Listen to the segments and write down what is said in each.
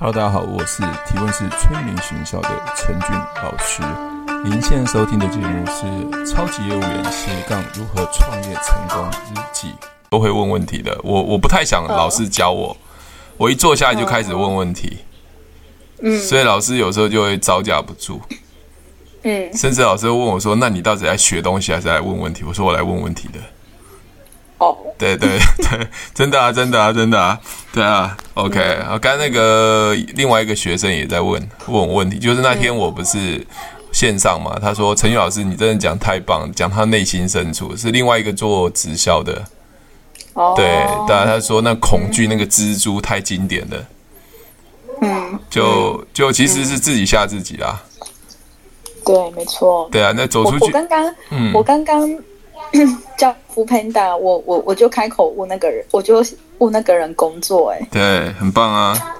Hello，大家好，我是提问是催眠学校的陈俊老师。您现在收听的节目是《超级业务员斜杠如何创业成功日记》，都会问问题的。我我不太想老师教我，我一坐下来就开始问问题，嗯，所以老师有时候就会招架不住，嗯，甚至老师会问我说：“那你到底在学东西还是来问问题？”我说：“我来问问题的。”哦，对对 对，真的啊，真的啊，真的啊，对啊，OK。然后刚那个另外一个学生也在问问我问题，就是那天我不是线上嘛，他说陈宇老师你真的讲太棒，讲他内心深处是另外一个做直销的，哦，对，当然他说那恐惧那个蜘蛛太经典了，嗯，就就其实是自己吓自己啦，对，没错，对啊，那走出去，我刚刚，嗯，我刚刚。叫 foodpanda，我我我就开口问那个人，我就问那个人工作，哎，对，很棒啊。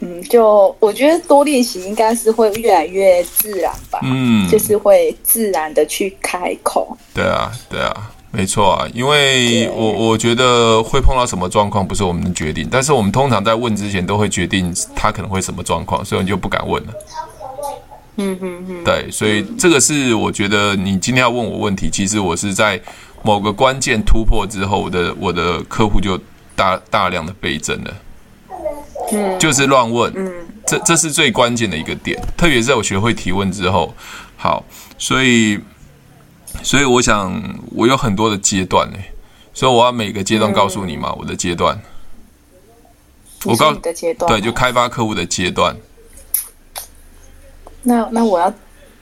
嗯，就我觉得多练习应该是会越来越自然吧。嗯，就是会自然的去开口。对啊，对啊，没错啊，因为我我觉得会碰到什么状况不是我们的决定，但是我们通常在问之前都会决定他可能会什么状况，所以你就不敢问了。嗯哼哼，对，所以这个是我觉得你今天要问我问题，其实我是在某个关键突破之后，我的我的客户就大大量的倍增了。嗯，就是乱问，嗯，这这是最关键的一个点，特别是在我学会提问之后，好，所以所以我想我有很多的阶段呢，所以我要每个阶段告诉你嘛，我的阶段，我告诉你的阶段，对，就开发客户的阶段。那那我要，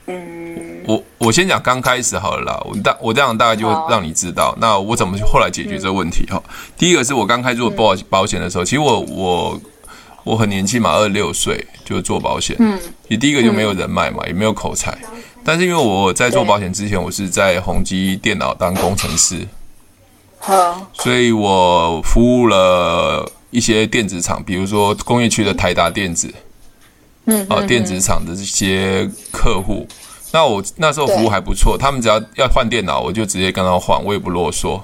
嗯，我我先讲刚开始好了啦，我大我这样大概就会让你知道，那我怎么后来解决这个问题哈？嗯、第一个是我刚开始做保保险的时候，嗯、其实我我我很年轻嘛，二十六岁就做保险，嗯，你第一个就没有人脉嘛，嗯、也没有口才，但是因为我在做保险之前，我是在宏基电脑当工程师，好，所以我服务了一些电子厂，比如说工业区的台达电子。嗯，啊，电子厂的这些客户，那我那时候服务还不错，他们只要要换电脑，我就直接跟他换，我也不啰嗦，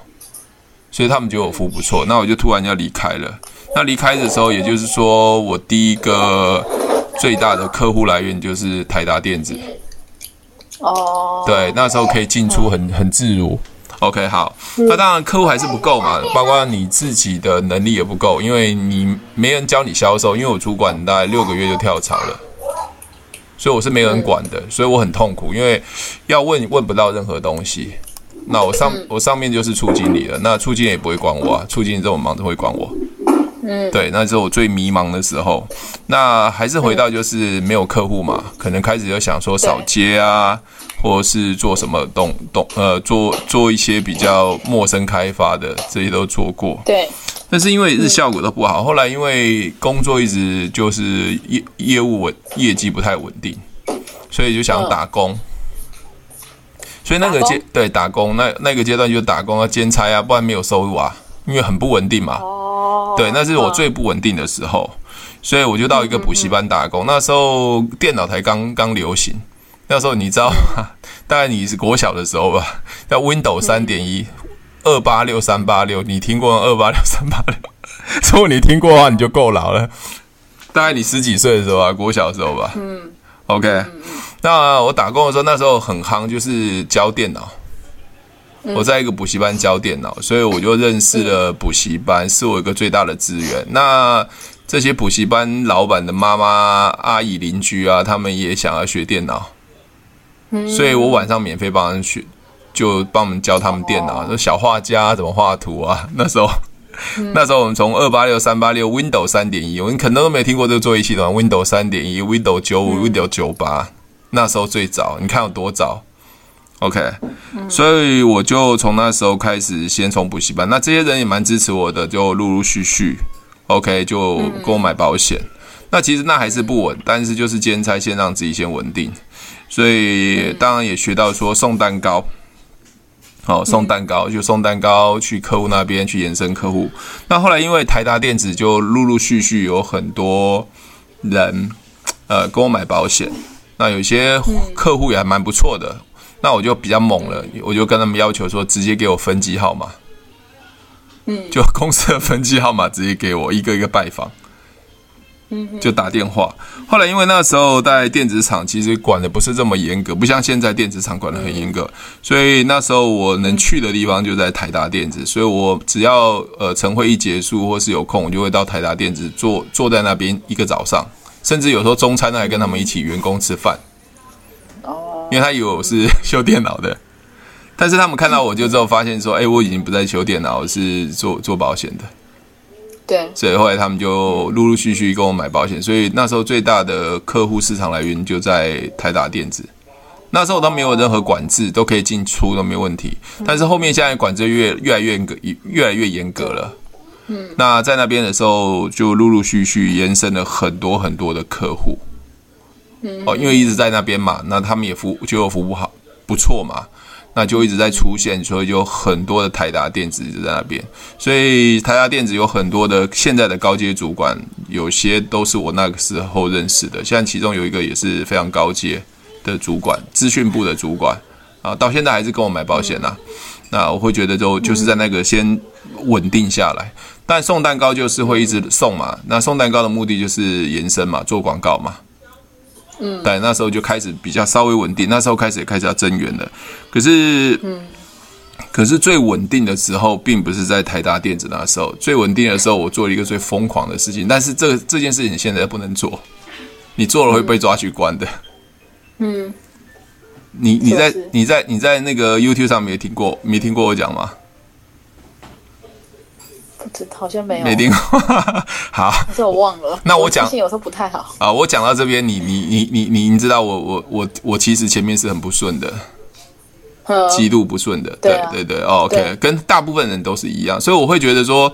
所以他们觉得我服务不错。那我就突然要离开了。那离开的时候，也就是说，我第一个最大的客户来源就是台达电子。哦，对，那时候可以进出很很自如。OK，好，那当然客户还是不够嘛，包括你自己的能力也不够，因为你没人教你销售，因为我主管大概六个月就跳槽了，所以我是没人管的，所以我很痛苦，因为要问问不到任何东西。那我上我上面就是处经理了，那处经理也不会管我啊，处经理这么忙都会管我。嗯，对，那是我最迷茫的时候。那还是回到就是没有客户嘛，可能开始就想说少接啊。或者是做什么动动呃，做做一些比较陌生开发的，这些都做过。对。但是因为日效果都不好，嗯、后来因为工作一直就是业业务稳业绩不太稳定，所以就想打工。嗯、所以那个阶工对打工那那个阶段就打工啊兼差啊，不然没有收入啊，因为很不稳定嘛。哦。对，那是我最不稳定的时候，所以我就到一个补习班打工。那时候电脑才刚刚流行。那时候你知道吗？大概你是国小的时候吧，叫 Windows 三点一，二八六三八六，你听过二八六三八六？如果你听过的话，你就够老了。大概你十几岁的时候啊，国小的时候吧。嗯。OK，那我打工的时候，那时候很夯，就是教电脑。我在一个补习班教电脑，所以我就认识了补习班，是我一个最大的资源。那这些补习班老板的妈妈、阿姨、邻居啊，他们也想要学电脑。所以我晚上免费帮他们学，就帮我们教他们电脑，说小画家怎么画图啊。那时候，那时候我们从二八六三八六 Windows 三点一，我们可能都没有听过这个作业系统，Windows 三点一，Windows 九五，Windows 九八，那时候最早，你看有多早？OK，所以我就从那时候开始，先从补习班，那这些人也蛮支持我的，就陆陆续续，OK，就给我买保险。那其实那还是不稳，但是就是兼差，先让自己先稳定。所以当然也学到说送蛋糕，好送蛋糕就送蛋糕去客户那边去延伸客户。那后来因为台达电子就陆陆续续有很多人呃跟我买保险，那有些客户也还蛮不错的，那我就比较猛了，我就跟他们要求说直接给我分机号码，嗯，就公司的分机号码直接给我一个一个拜访。嗯就打电话。后来因为那时候在电子厂，其实管的不是这么严格，不像现在电子厂管的很严格，所以那时候我能去的地方就在台达电子，所以我只要呃晨会一结束或是有空，我就会到台达电子坐坐在那边一个早上，甚至有时候中餐还跟他们一起员工吃饭。哦，因为他以为我是 修电脑的，但是他们看到我就之后发现说，哎，我已经不在修电脑，我是做做保险的。对，所以后来他们就陆陆续续跟我买保险，所以那时候最大的客户市场来源就在台达电子。那时候都没有任何管制，都可以进出都没问题。但是后面现在管制越越来越严格，越来越严格了。嗯，那在那边的时候就陆陆续续延伸了很多很多的客户。哦，因为一直在那边嘛，那他们也服就服务好不错嘛。那就一直在出现，所以就很多的台达电子就在那边，所以台达电子有很多的现在的高阶主管，有些都是我那个时候认识的。现在其中有一个也是非常高阶的主管，资讯部的主管啊，到现在还是跟我买保险呐、那我会觉得就就是在那个先稳定下来，但送蛋糕就是会一直送嘛。那送蛋糕的目的就是延伸嘛，做广告嘛。嗯，对，那时候就开始比较稍微稳定，那时候开始也开始要增援了。可是，嗯，可是最稳定的时候，并不是在台达电子那时候。最稳定的时候，我做了一个最疯狂的事情。但是这这件事情现在不能做，你做了会被抓去关的。嗯，你你在你在你在那个 YouTube 上没听过没听过我讲吗？好像没有，没听过。好，这我忘了。那我讲，有时候不太好啊。我讲到这边，你你你你你你知道我我我我其实前面是很不顺的，极度不顺的。对对对，OK，跟大部分人都是一样，所以我会觉得说，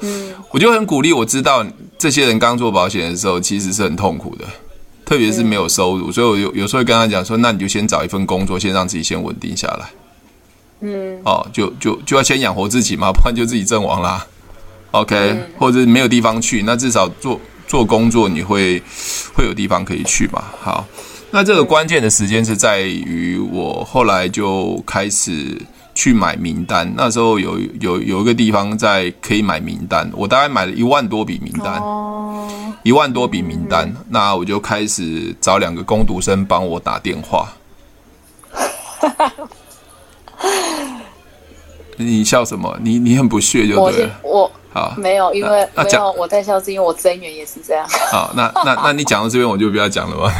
我就很鼓励。我知道这些人刚做保险的时候，其实是很痛苦的，特别是没有收入。所以我有有时候会跟他讲说，那你就先找一份工作，先让自己先稳定下来。嗯，哦，就就就要先养活自己嘛，不然就自己阵亡啦。OK，、嗯、或者没有地方去，那至少做做工作，你会会有地方可以去嘛？好，那这个关键的时间是在于我后来就开始去买名单。那时候有有有一个地方在可以买名单，我大概买了一万多笔名单，哦、一万多笔名单。嗯、那我就开始找两个工读生帮我打电话。你笑什么？你你很不屑就对了。我。我好，没有，因为没有我在校，是因为我增援也是这样。好，那那 那你讲到这边，我就不要讲了吧。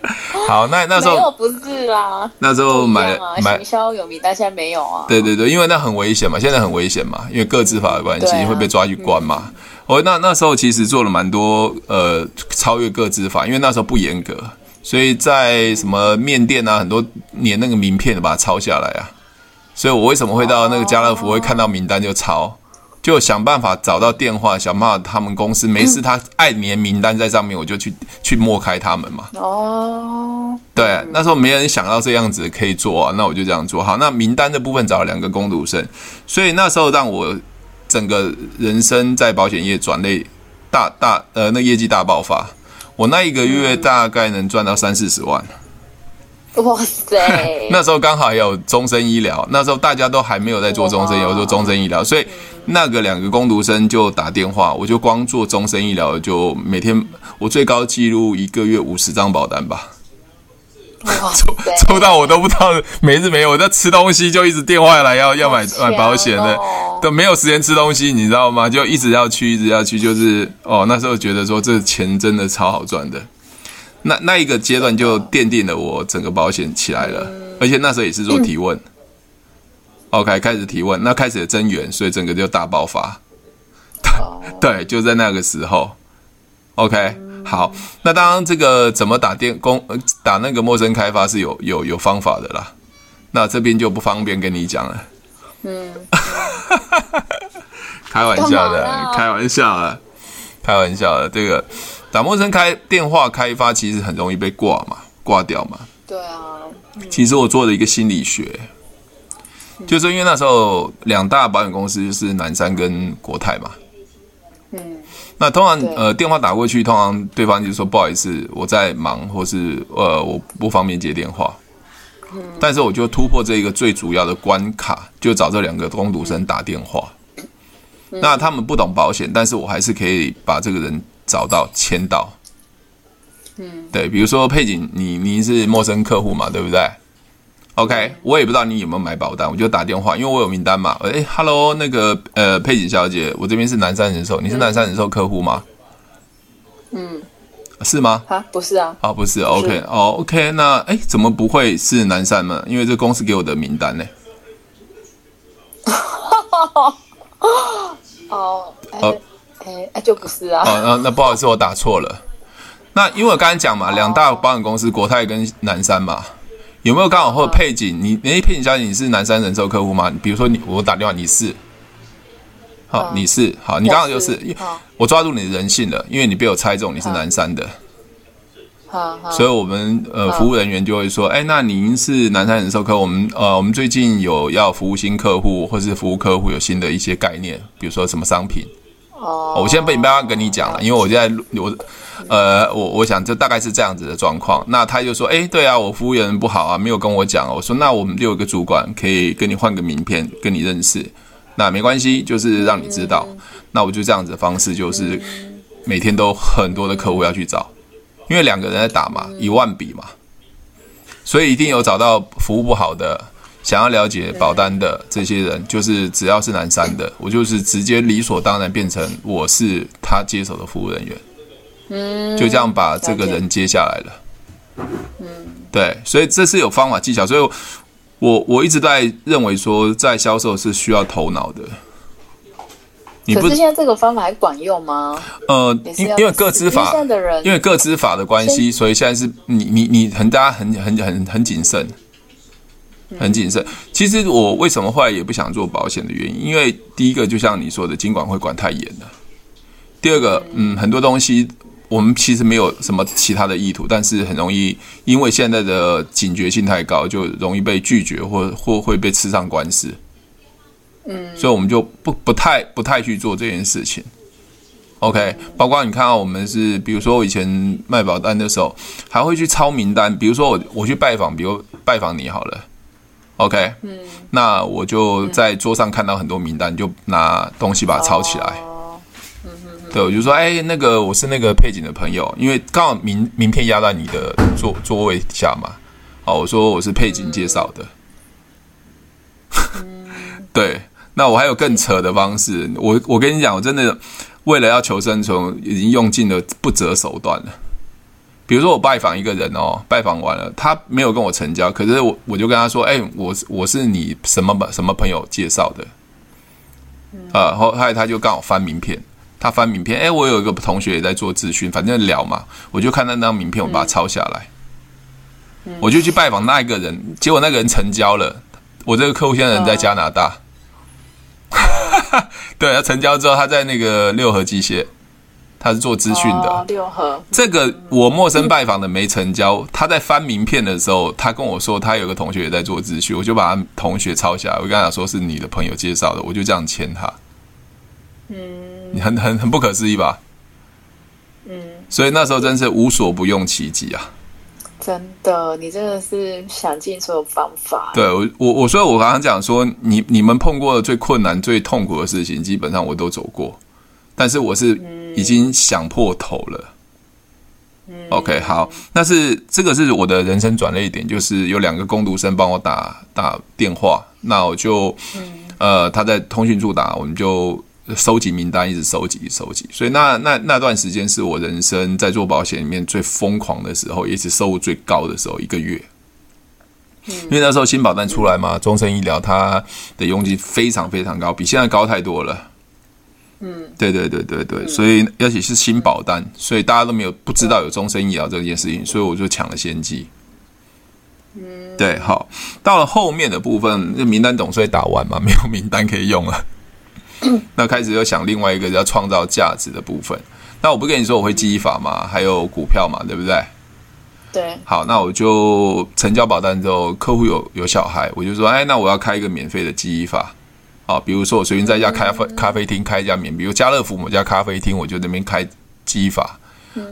好，那那时候没有不是啦，那时候买买行销有名，但现在没有啊。对对对，因为那很危险嘛，现在很危险嘛，因为个资法的关系会被抓去关嘛。我那那时候其实做了蛮多呃超越个资法，因为那时候不严格，所以在什么面店啊，很多连那个名片都把它抄下来啊。所以我为什么会到那个家乐福会看到名单就抄？就想办法找到电话，想办法他们公司没事，他爱粘名单在上面，我就去去摸开他们嘛。哦，对，那时候没人想到这样子可以做啊，那我就这样做。好，那名单的部分找了两个工读生，所以那时候让我整个人生在保险业转类大大呃，那业绩大爆发，我那一个月大概能赚到三四十万。哇塞！那时候刚好也有终身医疗，那时候大家都还没有在做终身医疗，做终身医疗，所以那个两个工读生就打电话，我就光做终身医疗，就每天我最高记录一个月五十张保单吧，抽抽 到我都不知道每日没有，我在吃东西就一直电话来要要买买保险的，都没有时间吃东西，你知道吗？就一直要去，一直要去，就是哦，那时候觉得说这钱真的超好赚的。那那一个阶段就奠定了我整个保险起来了，而且那时候也是做提问，OK，开始提问，那开始的增援，所以整个就大爆发，对，就在那个时候，OK，好，那当然这个怎么打电工打那个陌生开发是有有有方法的啦，那这边就不方便跟你讲了，嗯，开玩笑的，开玩笑的，开玩笑的，这个。打陌生开电话开发其实很容易被挂嘛，挂掉嘛。对啊。其实我做了一个心理学，就是因为那时候两大保险公司就是南山跟国泰嘛。嗯。那通常呃电话打过去，通常对方就说不好意思，我在忙，或是呃我不方便接电话。嗯。但是我就突破这一个最主要的关卡，就找这两个工读生打电话。那他们不懂保险，但是我还是可以把这个人。找到签到。嗯，对，比如说佩锦，你你是陌生客户嘛，对不对？OK，我也不知道你有没有买保单，我就打电话，因为我有名单嘛。哎，Hello，那个呃，佩锦小姐，我这边是南山人寿，你是南山人寿客户吗？嗯，是吗？啊，不是啊。啊，不是，OK，哦，OK，那哎，怎么不会是南山呢？因为这公司给我的名单呢。哦，哎哎哎，就不是啊。哦，那那不好意思，我打错了。那因为我刚才讲嘛，两大保险公司国泰跟南山嘛，有没有刚好或者佩锦？你哎，配景小姐，你是南山人寿客户吗？比如说你，我打电话，你是，好，你是好，你刚好就是，我抓住你的人性了，因为你被我猜中你是南山的，好所以我们呃服务人员就会说，哎，那您是南山人寿客户，我们呃我们最近有要服务新客户或是服务客户有新的一些概念，比如说什么商品。哦，我现在不要跟你讲了，因为我现在我，呃，我我想就大概是这样子的状况。那他就说，哎，对啊，我服务员不好啊，没有跟我讲。我说，那我们就有个主管可以跟你换个名片，跟你认识。那没关系，就是让你知道。那我就这样子的方式，就是每天都很多的客户要去找，因为两个人在打嘛，一万笔嘛，所以一定有找到服务不好的。想要了解保单的这些人，就是只要是南山的，我就是直接理所当然变成我是他接手的服务人员，嗯，就这样把这个人接下来了，嗯，对，所以这是有方法技巧，所以我我一直在认为说，在销售是需要头脑的。你不可是现在这个方法还管用吗？呃，因因为各资法，因为各资法的关系，所以现在是你你你很大家很很很很谨慎。很谨慎。其实我为什么后来也不想做保险的原因，因为第一个就像你说的，监管会管太严了。第二个，嗯，很多东西我们其实没有什么其他的意图，但是很容易因为现在的警觉性太高，就容易被拒绝或或会被吃上官司。嗯，所以我们就不不太不太去做这件事情。OK，包括你看到我们是，比如说我以前卖保单的时候，还会去抄名单，比如说我我去拜访，比如拜访你好了。OK，嗯，那我就在桌上看到很多名单，就拿东西把它抄起来。嗯哼，对，我就说，哎，那个我是那个配景的朋友，因为刚好名名片压在你的座座位下嘛。哦，我说我是配景介绍的。对，那我还有更扯的方式，我我跟你讲，我真的为了要求生存，已经用尽了不择手段了。比如说我拜访一个人哦，拜访完了，他没有跟我成交，可是我我就跟他说，哎，我我是你什么什么朋友介绍的，啊，后来他就刚好翻名片，他翻名片，哎，我有一个同学也在做咨询，反正聊嘛，我就看那张名片，我把它抄下来，我就去拜访那一个人，结果那个人成交了，我这个客户现在人在加拿大，对，他成交之后，他在那个六合机械。他是做资讯的，哦、六合这个我陌生拜访的没成交。嗯、他在翻名片的时候，他跟我说他有个同学也在做资讯，我就把他同学抄下来。我跟他讲说是你的朋友介绍的，我就这样签他。嗯，你很很很不可思议吧？嗯，所以那时候真是无所不用其极啊！真的，你真的是想尽所有方法。对我我我所以我刚刚讲说，你你们碰过的最困难、最痛苦的事情，基本上我都走过。但是我是已经想破头了。嗯，OK，好，那是这个是我的人生转了一点，就是有两个工读生帮我打打电话，那我就，呃，他在通讯处打，我们就收集名单，一直收集收集。所以那那那段时间是我人生在做保险里面最疯狂的时候，也是收入最高的时候，一个月。因为那时候新保单出来嘛，终身医疗它的佣金非常非常高，比现在高太多了。嗯，对对对对对，所以而且是新保单，所以大家都没有不知道有终身医疗这件事情，所以我就抢了先机。嗯，对，好，到了后面的部分，那名单总算打完嘛，没有名单可以用了。那开始又想另外一个叫创造价值的部分。那我不跟你说我会记忆法嘛，还有股票嘛，对不对？对。好，那我就成交保单之后，客户有有小孩，我就说，哎，那我要开一个免费的记忆法。啊，比如说我随便在一家咖啡咖啡厅开一家免，比如家乐福某家咖啡厅，我就那边开记忆法，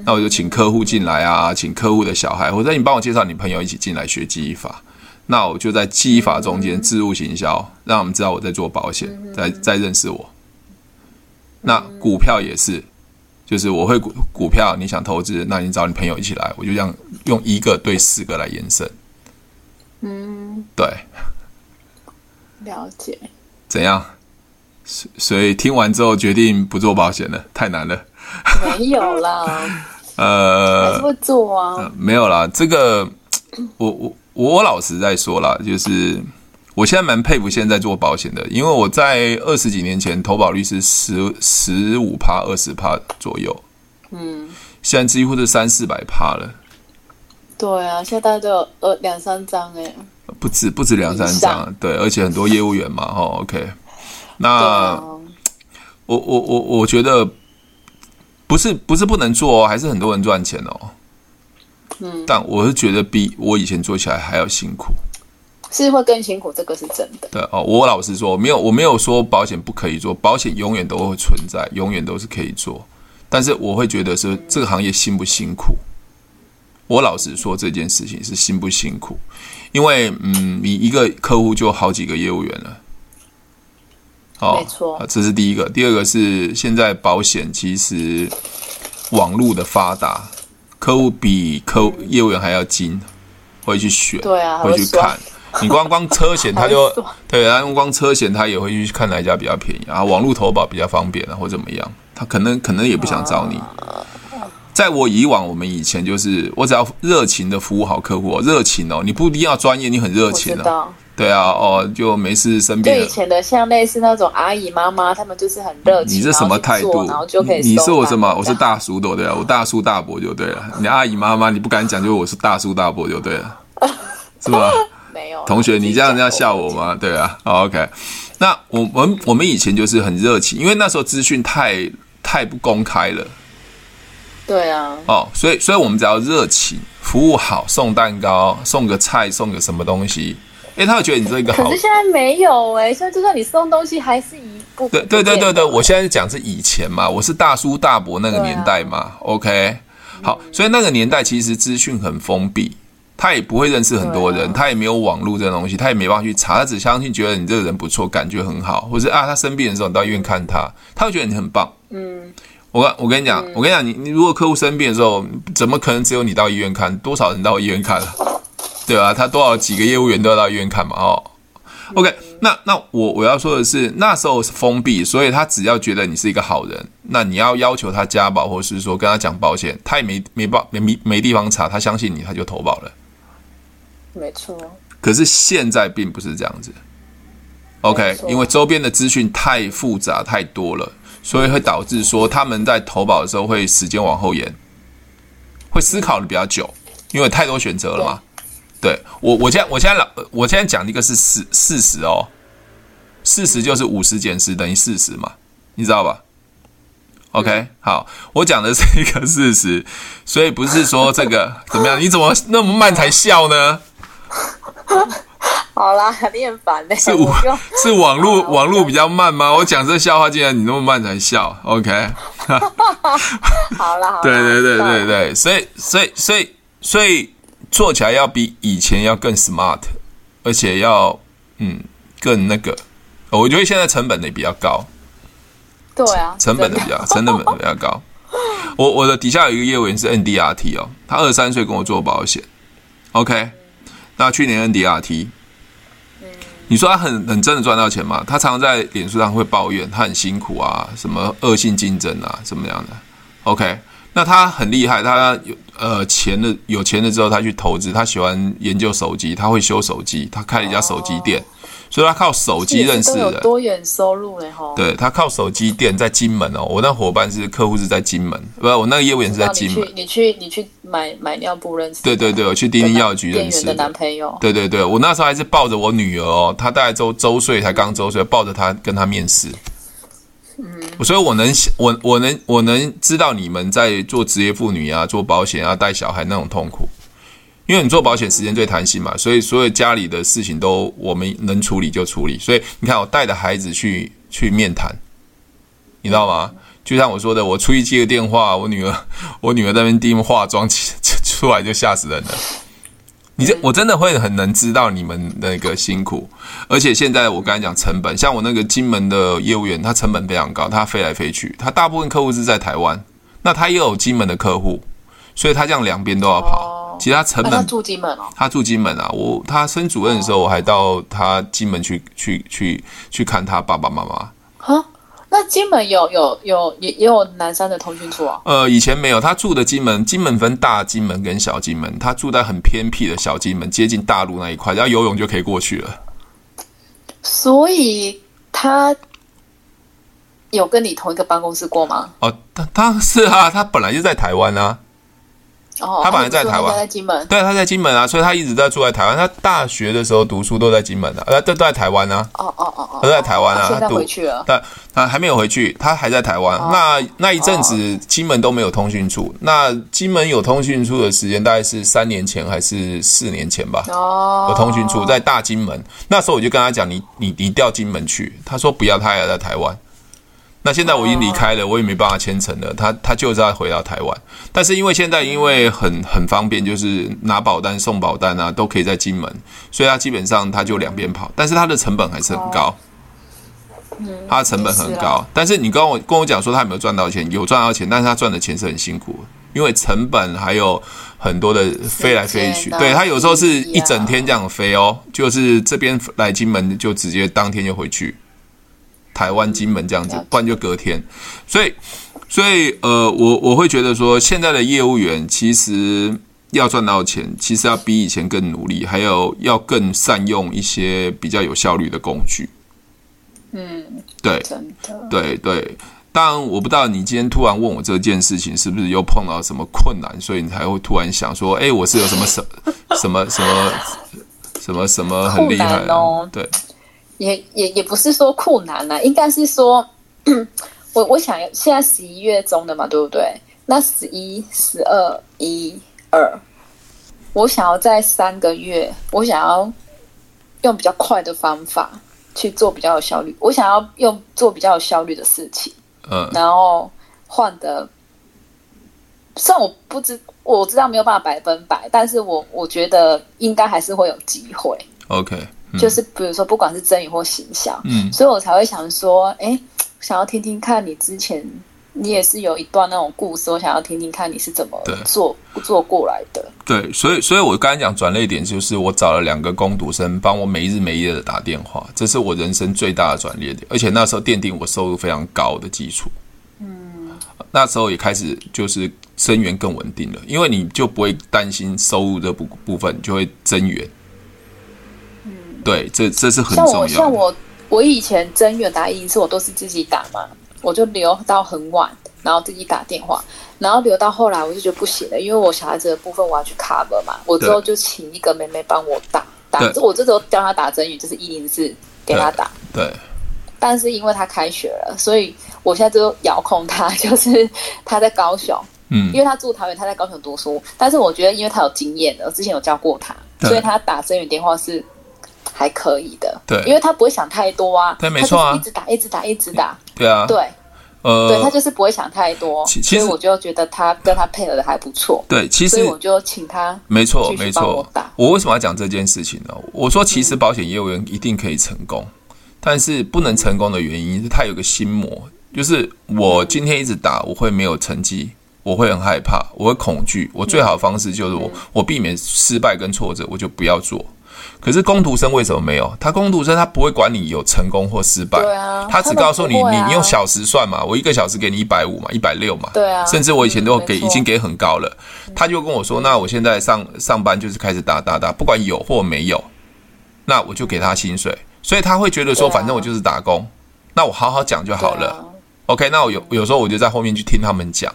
那我就请客户进来啊，请客户的小孩，或者你帮我介绍你朋友一起进来学记忆法，那我就在记忆法中间置入行销，让我们知道我在做保险，在在认识我。那股票也是，就是我会股股票，你想投资，那你找你朋友一起来，我就这样用一个对四个来延伸。嗯，对，了解。怎样？所以听完之后决定不做保险了，太难了。没有啦，呃，还是会做啊。呃、没有啦，这个我我我老实在说啦，就是我现在蛮佩服现在做保险的，因为我在二十几年前投保率是十十五趴二十趴左右，嗯，现在几乎是三四百趴了。对啊，现在大家都有呃两三张哎，不止不止两三张，对，而且很多业务员嘛，哦，OK。那、啊、我我我我觉得不是不是不能做哦，还是很多人赚钱哦。嗯，但我是觉得比我以前做起来还要辛苦，是会更辛苦，这个是真的。对哦，我老实说，没有我没有说保险不可以做，保险永远都会存在，永远都是可以做。但是我会觉得是这个行业辛不辛苦？我老实说，这件事情是辛不辛苦？因为嗯，你一个客户就好几个业务员了。哦，没错，这是第一个。第二个是现在保险其实网络的发达，客户比客户业务员还要精，会去选，对啊，会去看。你光光车险，他就 对，然后光车险他也会去看哪一家比较便宜啊，网络投保比较方便啊，或怎么样，他可能可能也不想找你。在我以往，我们以前就是我只要热情的服务好客户，热情哦，你不一定要专业，你很热情啊。对啊，哦，就没事生病。就以前的像类似那种阿姨妈妈，他们就是很热情。你是什么态度？然后就可以。你是我什么？我是大叔的，对啊，我大叔大伯就对了。你阿姨妈妈，你不敢讲，就我是大叔大伯就对了，是吧？没有。同学，你这样这样笑我吗？对啊。OK，那我们我们以前就是很热情，因为那时候资讯太太不公开了。对啊。哦，所以所以我们只要热情，服务好，送蛋糕，送个菜，送个什么东西。哎，他会觉得你这个好。可是现在没有哎，现在就算你送东西，还是一步。对对对对对，我现在讲是以前嘛，我是大叔大伯那个年代嘛。啊、OK，好，所以那个年代其实资讯很封闭，他也不会认识很多人，啊、他也没有网络这个东西，他也没办法去查，他只相信觉得你这个人不错，感觉很好，或者啊，他生病的时候你到医院看他，他会觉得你很棒。嗯，我我跟你讲，嗯、我跟你讲，你你如果客户生病的时候，怎么可能只有你到医院看？多少人到医院看了？对啊，他多少几个业务员都要到医院看嘛？哦，OK，那那我我要说的是，那时候是封闭，所以他只要觉得你是一个好人，那你要要求他加保，或是说跟他讲保险，他也没没报没没没地方查，他相信你，他就投保了。没错。可是现在并不是这样子，OK，因为周边的资讯太复杂太多了，所以会导致说他们在投保的时候会时间往后延，会思考的比较久，因为太多选择了嘛。对我，我现在我现在老，我现在讲的一个是事事实哦，事实就是五十减十等于四十嘛，你知道吧？OK，好，我讲的是一个事实，所以不是说这个怎么样？你怎么那么慢才笑呢？好啦，你很烦嘞。是我是网络网络比较慢吗？我讲这笑话，竟然你那么慢才笑？OK，好啦，对对对对对，所以所以所以所以。做起来要比以前要更 smart，而且要嗯更那个，我觉得现在成本也比较高。对啊，成本的比较成本比较高。我我的底下有一个业务员是 NDRT 哦，他二十三岁跟我做保险，OK，嗯，那去年 NDRT，嗯，你说他很很真的赚到钱吗？他常常在脸书上会抱怨他很辛苦啊，什么恶性竞争啊，什么样的？OK。那他很厉害，他有呃钱的有钱了之后，他去投资，他喜欢研究手机，他会修手机，他开了一家手机店，所以他靠手机认识的。多元收入嘞吼。对，他靠手机店在金门哦，我那伙伴是客户是在金门，不，我那个业务员是在金门。你去你去，你去买买尿布认识？对对对，我去丁丁药局认识的。的男朋友。对对对，我那时候还是抱着我女儿哦，她大概周周岁才刚周岁，抱着她跟她面试。嗯，所以我能我我能我能知道你们在做职业妇女啊，做保险啊，带小孩那种痛苦，因为你做保险时间最弹性嘛，所以所有家里的事情都我们能处理就处理。所以你看，我带着孩子去去面谈，你知道吗？就像我说的，我出去接个电话，我女儿 我女儿在那边盯化妆，出来就吓死人了。你这我真的会很能知道你们那个辛苦，而且现在我刚才讲成本，像我那个金门的业务员，他成本非常高，他飞来飞去，他大部分客户是在台湾，那他也有金门的客户，所以他这样两边都要跑。哦、其实他成本、啊、他住金门哦，他住金门啊。我他升主任的时候，我还到他金门去去去去看他爸爸妈妈。哈，那金门有有有也也有南山的通讯处啊？呃，以前没有，他住的金门，金门分大金门跟小金门，他住在很偏僻的小金门，接近大陆那一块，只要游泳就可以过去了。所以他有跟你同一个办公室过吗？哦，他他是啊，他本来就在台湾啊。哦，他本来在台湾，在金门。对，他在金门啊，所以他一直在住在台湾。他大学的时候读书都在金门啊，呃，都都在台湾啊。哦哦哦哦，都在台湾啊。现在回去了，但他还没有回去，他还在台湾。那那一阵子，金门都没有通讯处。那金门有通讯处的时间大概是三年前还是四年前吧？哦，有通讯处在大金门。那时候我就跟他讲，你你你调金门去。他说不要，他还在台湾。那现在我已经离开了，我也没办法签成了。他他就是要回到台湾，但是因为现在因为很很方便，就是拿保单送保单啊，都可以在金门，所以他基本上他就两边跑，但是他的成本还是很高。嗯，他的成本很高。但是你跟我跟我讲说他有没有赚到钱？有赚到钱，但是他赚的钱是很辛苦，因为成本还有很多的飞来飞去。对，他有时候是一整天这样飞哦，就是这边来金门就直接当天就回去。台湾金门这样子，不然就隔天，所以，所以，呃，我我会觉得说，现在的业务员其实要赚到钱，其实要比以前更努力，还有要更善用一些比较有效率的工具。嗯，对，对对。当然，我不知道你今天突然问我这件事情，是不是又碰到什么困难，所以你才会突然想说，哎，我是有什么什什么什么什么什么很厉害的？哦、对。也也也不是说困难了，应该是说，我我想要现在十一月中的嘛，对不对？那十一、十二、一、二，我想要在三个月，我想要用比较快的方法去做比较有效率，我想要用做比较有效率的事情，嗯，然后换的，虽然我不知我知道没有办法百分百，但是我我觉得应该还是会有机会。OK。就是比如说，不管是增员或形象，嗯，所以我才会想说，哎，想要听听看你之前，你也是有一段那种故事，我想要听听看你是怎么做做过来的。对，所以，所以我刚才讲转捩点，就是我找了两个工读生帮我没日没夜的打电话，这是我人生最大的转捩点，而且那时候奠定我收入非常高的基础。嗯，那时候也开始就是生源更稳定了，因为你就不会担心收入这部部分，就会增员。对，这这是很重要的。像我，像我，我以前增员打一次，我都是自己打嘛，我就留到很晚，然后自己打电话，然后留到后来，我就觉得不行了，因为我小孩子的部分我要去 cover 嘛，我之后就请一个妹妹帮我打，打，我这时候教她打增员，就是一零四给她打。对。对但是因为他开学了，所以我现在就遥控他，就是他在高雄，嗯，因为他住桃园，他在高雄读书，但是我觉得因为他有经验的，我之前有教过他，所以他打增员电话是。还可以的，对，因为他不会想太多啊，对，没错啊，一直打，一直打，一直打，对啊，对，呃，对他就是不会想太多，其实我就觉得他跟他配合的还不错，对，其实我就请他，没错，没错，我为什么要讲这件事情呢？我说，其实保险业务员一定可以成功，嗯，但是不能成功的原因是他有个心魔，就是我今天一直打，我会没有成绩，我会很害怕，我会恐惧，我最好的方式就是我，嗯，我避免失败跟挫折，我就不要做。可是工读生为什么没有？他工读生他不会管你有成功或失败，对啊，他只告诉你，你你用小时算嘛，我一个小时给你一百五嘛，一百六嘛，对啊，甚至我以前都给已经给很高了，他就跟我说，那我现在上上班就是开始打打打，不管有或没有，那我就给他薪水，所以他会觉得说，反正我就是打工，那我好好讲就好了，OK，那我有有时候我就在后面去听他们讲。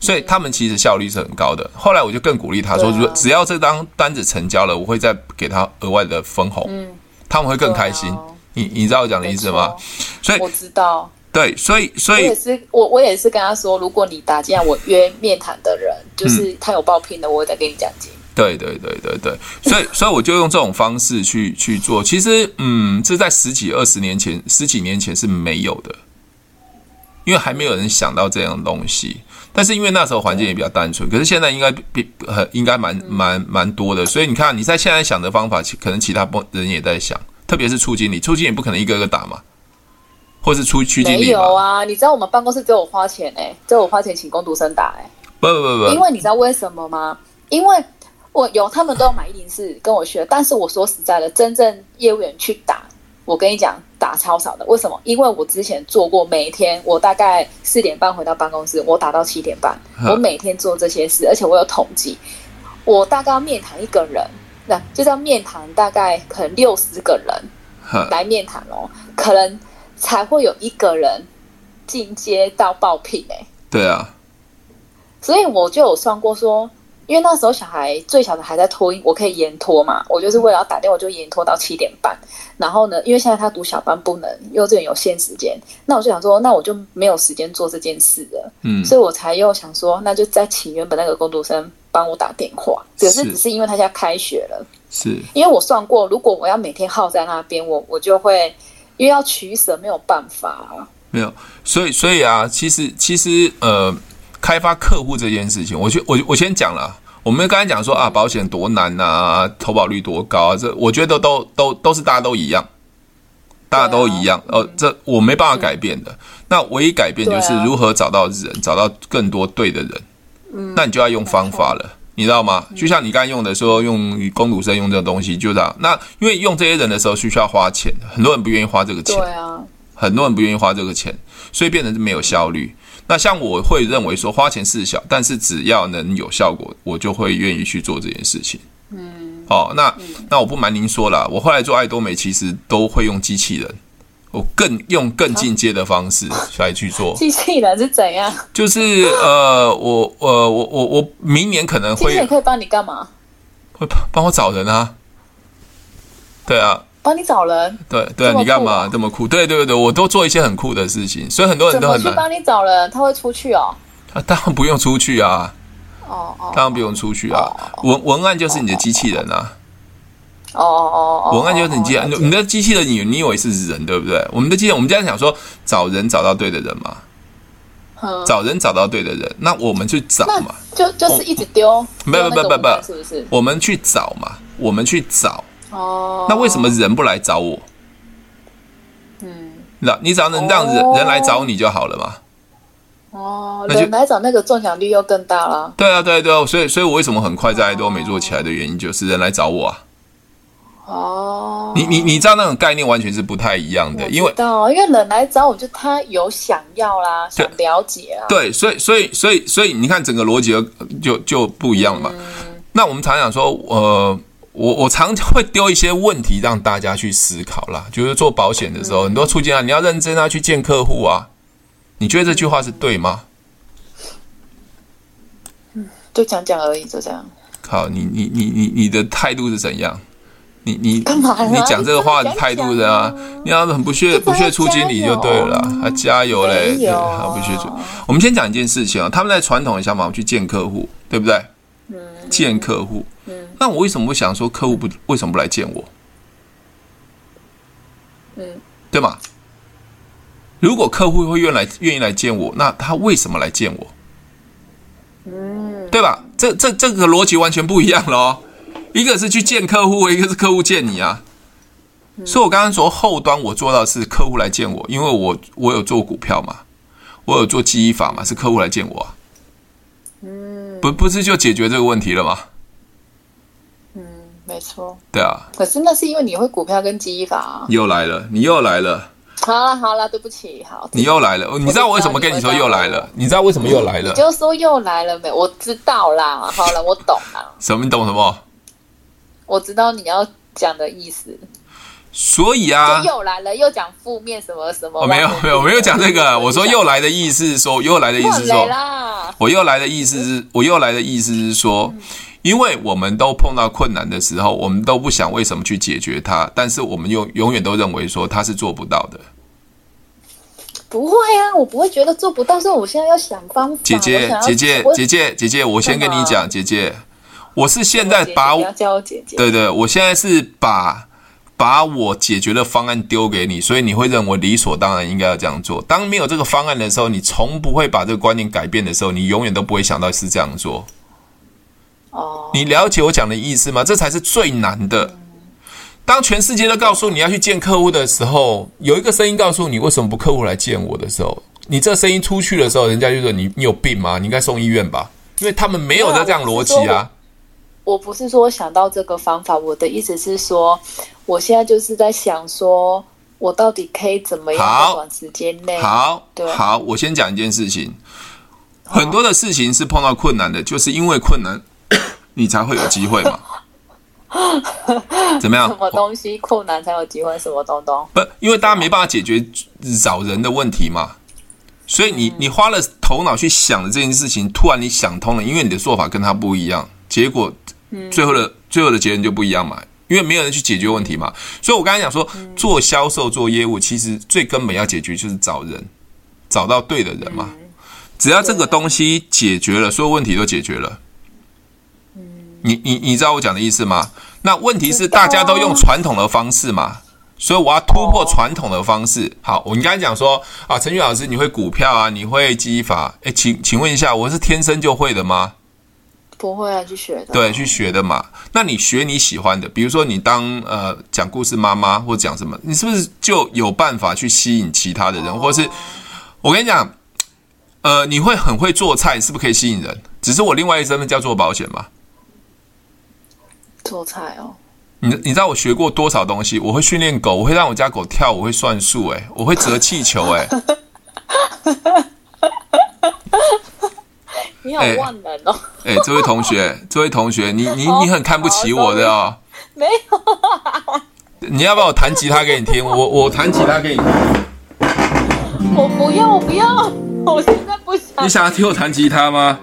所以他们其实效率是很高的。后来我就更鼓励他说：“如果只要这张单子成交了，我会再给他额外的分红，他们会更开心。”你你知道我讲的意思吗？所以我知道。对，所以所以我也是我我也是跟他说，如果你打进来我约面谈的人，就是他有报聘的，我会再给你奖金。对对对对对，所以 所以我就用这种方式去去做。其实嗯，这在十几二十年前十几年前是没有的，因为还没有人想到这样的东西。但是因为那时候环境也比较单纯，可是现在应该比很应该蛮蛮蛮多的，所以你看你在现在想的方法，可能其他不人也在想，特别是处经理，处经理不可能一个个打嘛，或是出区经理？没有啊，你知道我们办公室只有我花钱哎、欸，只有我花钱请工读生打哎、欸。不不不不，因为你知道为什么吗？因为我有他们都要买一零四跟我学，但是我说实在的，真正业务员去打，我跟你讲打超少的。为什么？因为我之前做过，每天我大概四点半回到办公室，我打到七点半，我每天做这些事，而且我有统计，我大概要面谈一个人，那就是要面谈大概可能六十个人来面谈哦，可能才会有一个人进阶到爆品哎、欸。对啊。所以我就有算过说，因为那时候小孩最小的还在托婴，我可以延托嘛。我就是为了要打电话，我就延托到七点半。然后呢，因为现在他读小班不能，幼稚园有限时间，那我就想说，那我就没有时间做这件事了。嗯，所以我才又想说，那就再请原本那个工读生帮我打电话。可是只是因为他现在开学了，是因为我算过，如果我要每天耗在那边，我我就会因为要取舍，没有办法啊。没有，所以所以啊，其实其实呃。开发客户这件事情，我觉我我先讲了。我们刚才讲说啊，保险多难啊，投保率多高啊，这我觉得都都都是大家都一样，大家都一样。呃、啊，这我没办法改变的。那唯一改变就是如何找到人，找到更多对的人。嗯，那你就要用方法了，你知道吗？就像你刚才用的说，用工读生用这个东西，就这样。那因为用这些人的时候，需要花钱，很多人不愿意花这个钱。对啊，很多人不愿意花这个钱，所以变成是没有效率。那像我会认为说花钱事小，但是只要能有效果，我就会愿意去做这件事情。嗯，好、哦，那、嗯、那我不瞒您说了，我后来做爱多美其实都会用机器人，我更用更进阶的方式来去做。机器人是怎样？就是呃，我呃，我我我明年可能会。机器人可以帮你干嘛？会帮帮我找人啊。对啊。帮你找人，对对啊，你干嘛这么酷？对对对，我都做一些很酷的事情，所以很多人都很难。去帮你找人，他会出去哦。他，当然不用出去啊。哦哦，当然不用出去啊。文文案就是你的机器人啊。哦哦哦，文案就是你机器人，你的机器人，你你以为是人对不对？我们的机器人，我们这样想说，找人找到对的人嘛。找人找到对的人，那我们去找嘛。就就是一直丢。没有没有没有没有，是不是？我们去找嘛，我们去找。哦，那为什么人不来找我？嗯，那你只要能让人、哦、人来找你就好了嘛。哦，人来找那个中奖率又更大了。对啊，对啊对啊，所以所以我为什么很快在爱多美做起来的原因，就是人来找我啊。哦，你你你知道那种概念完全是不太一样的，因为到因为人来找我就他有想要啦，想了解啊。对，所以所以所以所以你看整个逻辑就就不一样了嘛。嗯、那我们常常说，呃。我我常常会丢一些问题让大家去思考啦，就是做保险的时候，很多出境啊，你要认真啊，去见客户啊。你觉得这句话是对吗？嗯，就讲讲而已，就这样。好，你你你你你的态度是怎样？你你干嘛？你讲这个话的态度是啊？你要是很不屑不屑出经理就对了，还加油嘞！对，好不屑出。我们先讲一件事情啊，他们在传统的想法，我们去见客户，对不对？嗯，见客户。嗯，那我为什么会想说客户不为什么不来见我？嗯，对吗？如果客户会愿来愿意来见我，那他为什么来见我？嗯，对吧？这这这个逻辑完全不一样了哦。一个是去见客户，一个是客户见你啊。所以我刚刚说后端我做到的是客户来见我，因为我我有做股票嘛，我有做记忆法嘛，是客户来见我啊。嗯，不不是就解决这个问题了吗？嗯没错，对啊，可是那是因为你会股票跟记忆法啊。又来了，你又来了。好了好了，对不起，好。你又来了，你知道我为什么跟你说又来了？你知道为什么又来了？你就说又来了没？我知道啦。好了，我懂了。什么？你懂什么？我知道你要讲的意思。所以啊，又来了，又讲负面什么什么。我没有没有没有讲这个。我说又来的意思是说，又来的意思是说，我又来的意思是，我又来的意思是说。因为我们都碰到困难的时候，我们都不想为什么去解决它，但是我们又永远都认为说它是做不到的。不会啊，我不会觉得做不到，所以我现在要想方法。姐姐，姐姐，姐姐，姐姐，我先跟你讲，姐姐，我是现在把我，对对，我现在是把把我解决的方案丢给你，所以你会认为理所当然应该要这样做。当没有这个方案的时候，你从不会把这个观念改变的时候，你永远都不会想到是这样做。哦，你了解我讲的意思吗？这才是最难的。当全世界都告诉你要去见客户的时候，有一个声音告诉你为什么不客户来见我的时候，你这声音出去的时候，人家就说你你有病吗？你应该送医院吧，因为他们没有在这样逻辑啊。我不是说想到这个方法，我的意思是说，我现在就是在想说，我到底可以怎么样在短时间内？好，对，好，我先讲一件事情，很多的事情是碰到困难的，就是因为困难，你才会有机会嘛。怎么样？什么东西困难才有机会？什么东东？不，因为大家没办法解决找人的问题嘛，所以你你花了头脑去想的这件事情，突然你想通了，因为你的做法跟他不一样，结果最后的最后的结论就不一样嘛，因为没有人去解决问题嘛。所以我刚才讲说，做销售做业务，其实最根本要解决就是找人，找到对的人嘛。只要这个东西解决了，所有问题都解决了。你你你知道我讲的意思吗？那问题是大家都用传统的方式嘛，所以我要突破传统的方式。好，我你刚才讲说啊，陈俊老师，你会股票啊，你会记忆法？哎，请请问一下，我是天生就会的吗？不会啊，去学的。对，去学的嘛。那你学你喜欢的，比如说你当呃讲故事妈妈或讲什么，你是不是就有办法去吸引其他的人？或是我跟你讲，呃，你会很会做菜，是不是可以吸引人？只是我另外一身份叫做保险嘛。做菜哦，你你知道我学过多少东西？我会训练狗，我会让我家狗跳，我会算数，哎，我会折气球，哎，你好万能哦！哎，这位同学，这位同学，你你你很看不起我的哦？没有，你要不要我弹吉他给你听？我我弹吉他给你听。我不要，我不要，我现在不想。你想要听我弹吉他吗？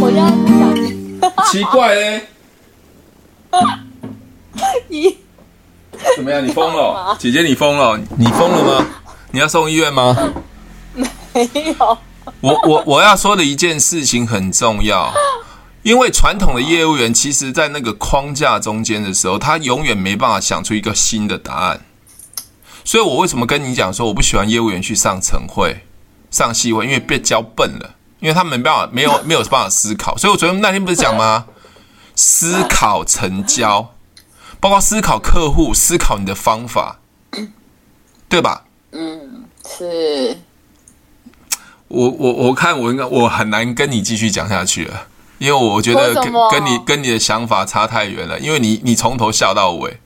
我现在不想。奇怪嘞。你怎么样？你疯了，姐姐，你疯了？你疯了吗？你要送医院吗？没有。我我我要说的一件事情很重要，因为传统的业务员其实，在那个框架中间的时候，他永远没办法想出一个新的答案。所以我为什么跟你讲说，我不喜欢业务员去上晨会、上戏会，因为被教笨了，因为他们没办法，没有 没有办法思考。所以我昨天那天不是讲吗？思考成交，包括思考客户，思考你的方法，对吧？嗯，是。我我我看我应该我很难跟你继续讲下去了，因为我觉得跟跟你跟你的想法差太远了，因为你你从头笑到尾。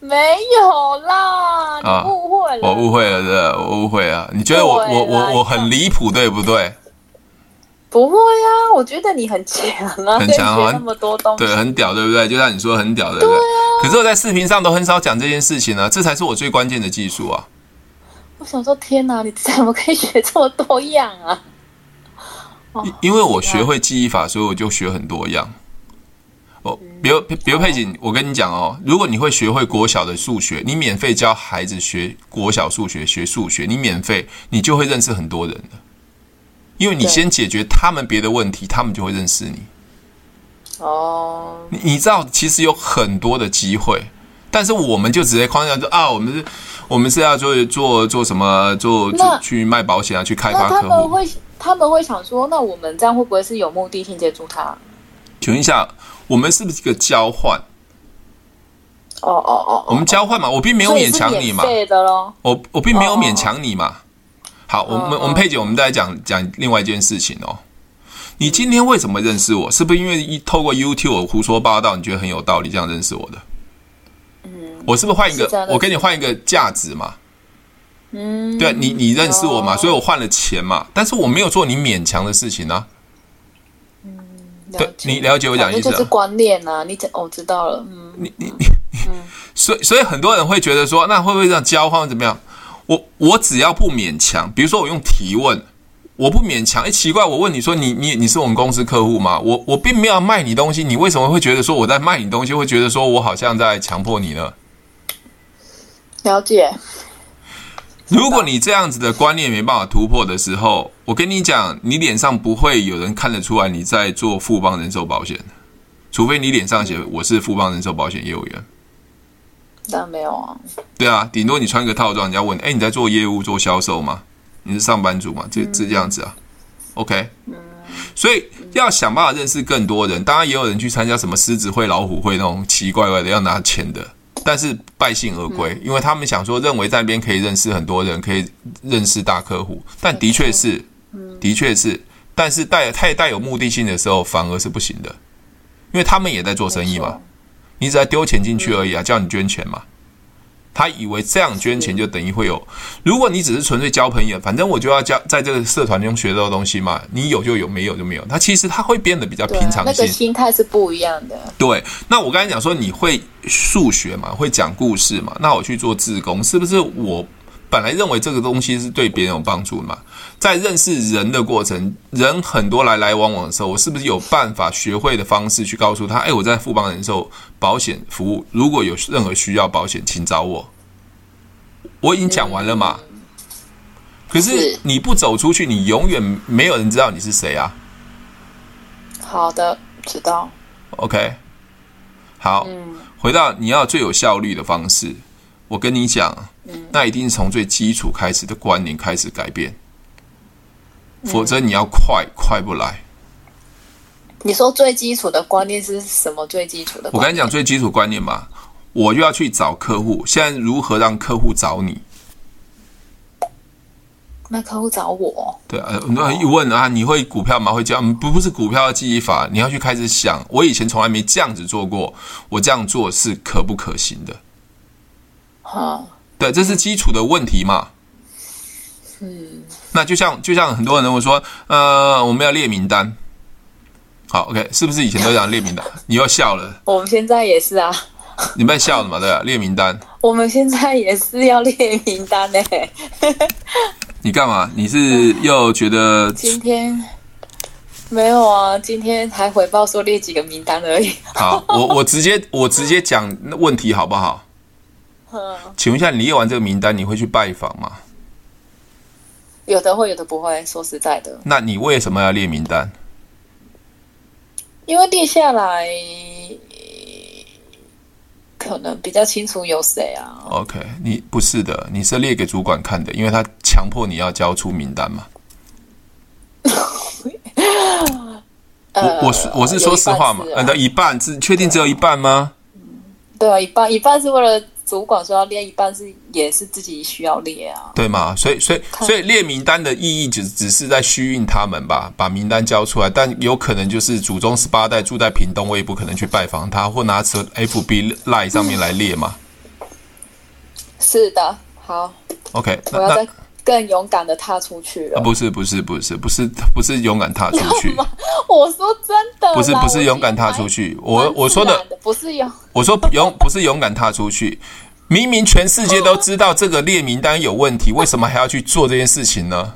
没有啦，你误会了。啊，我误会了，对，我误会了。你觉得我我我我很离谱，对不对？不会呀、啊，我觉得你很强啊，很强啊，那么多东西，对，很屌，对不对？就像你说很屌，对不对？对啊。可是我在视频上都很少讲这件事情呢、啊，这才是我最关键的技术啊！我想说，天哪，你怎么可以学这么多样啊？因因为我学会记忆法，所以我就学很多样。哦，比如比如佩锦，我跟你讲哦，如果你会学会国小的数学，你免费教孩子学国小数学，学数学，你免费，你就会认识很多人的。因为你先解决他们别的问题，他们就会认识你。哦，你你知道，其实有很多的机会，但是我们就直接框架说啊，我们是，我们是要做做做什么，做去卖保险啊，去开发客户。他们会他们会想说，那我们这样会不会是有目的性接触他？请问一下，我们是不是一个交换？哦哦哦，我们交换嘛，我并没有勉强你嘛，对的咯，我我并没有勉强你嘛。好，我们我们佩姐，我们再来讲讲另外一件事情哦。你今天为什么认识我？是不是因为一透过 YouTube 胡说八道，你觉得很有道理，这样认识我的？嗯，我是不是换一个？我跟你换一个价值嘛？嗯，对，你你认识我嘛？所以我换了钱嘛？但是我没有做你勉强的事情呢。嗯，对，你了解我讲意思？就是观念啊，你我知道了。嗯，你你你，所以所以很多人会觉得说，那会不会这样交换怎么样？我我只要不勉强，比如说我用提问，我不勉强。哎，奇怪，我问你说，你你你是我们公司客户吗？我我并没有卖你东西，你为什么会觉得说我在卖你东西？会觉得说我好像在强迫你呢？了解。如果你这样子的观念没办法突破的时候，我跟你讲，你脸上不会有人看得出来你在做富邦人寿保险，除非你脸上写我是富邦人寿保险业务员。但没有啊。对啊，顶多你穿个套装，人家问：哎，你在做业务、做销售吗？你是上班族吗？这这这样子啊？OK。嗯。所以要想办法认识更多人。当然，也有人去参加什么狮子会、老虎会那种奇奇怪怪的要拿钱的。但是败兴而归，因为他们想说认为在那边可以认识很多人，可以认识大客户，但的确是，的确是，但是带太带有目的性的时候，反而是不行的，因为他们也在做生意嘛，你只要丢钱进去而已啊，叫你捐钱嘛。他以为这样捐钱就等于会有，如果你只是纯粹交朋友，反正我就要交在这个社团中学到的东西嘛，你有就有，没有就没有。他其实他会变得比较平常心，那个心态是不一样的。对，那我刚才讲说你会数学嘛，会讲故事嘛，那我去做志工，是不是我？本来认为这个东西是对别人有帮助嘛，在认识人的过程，人很多来来往往的时候，我是不是有办法学会的方式去告诉他？哎，我在富邦人寿保险服务，如果有任何需要保险，请找我。我已经讲完了嘛。可是你不走出去，你永远没有人知道你是谁啊。好的，知道。OK，好，回到你要最有效率的方式，我跟你讲。那一定是从最基础开始的观念开始改变，否则你要快快不来。你说最基础的观念是什么？最基础的？我跟你讲最基础观念嘛，我就要去找客户。现在如何让客户找你？那客户找我？对啊，那一问啊，你会股票吗？会这样？不不是股票的记忆法，你要去开始想。我以前从来没这样子做过，我这样做是可不可行的？好。对，这是基础的问题嘛。嗯，那就像就像很多人会说，呃，我们要列名单。好，OK，是不是以前都讲列名单？你又笑了。我们现在也是啊。你们在笑了嘛？对啊，列名单。我们现在也是要列名单呢。你干嘛？你是又觉得今天没有啊？今天还回报说列几个名单而已。好，我我直接我直接讲问题好不好？请问一下，你列完这个名单，你会去拜访吗？有的会，有的不会。说实在的，那你为什么要列名单？因为列下来可能比较清楚有谁啊。OK，你不是的，你是列给主管看的，因为他强迫你要交出名单嘛。呃、我我是我是说实话嘛，呃、啊，一半是确定只有一半吗？对啊，一半一半是为了。主管说要列一半是也是自己需要列啊，对吗？所以所以所以列名单的意义只只是在虚应他们吧，把名单交出来。但有可能就是祖宗十八代住在屏东，我也不可能去拜访他，或拿出 FB Line 上面来列嘛。是的，好，OK，我要再更勇敢的踏出去了。不是不是不是不是不是勇敢踏出去。我说真的，不是不是勇敢踏出去。我我说的不是勇，我说勇不是勇敢踏出去。明明全世界都知道这个列名单有问题，为什么还要去做这件事情呢？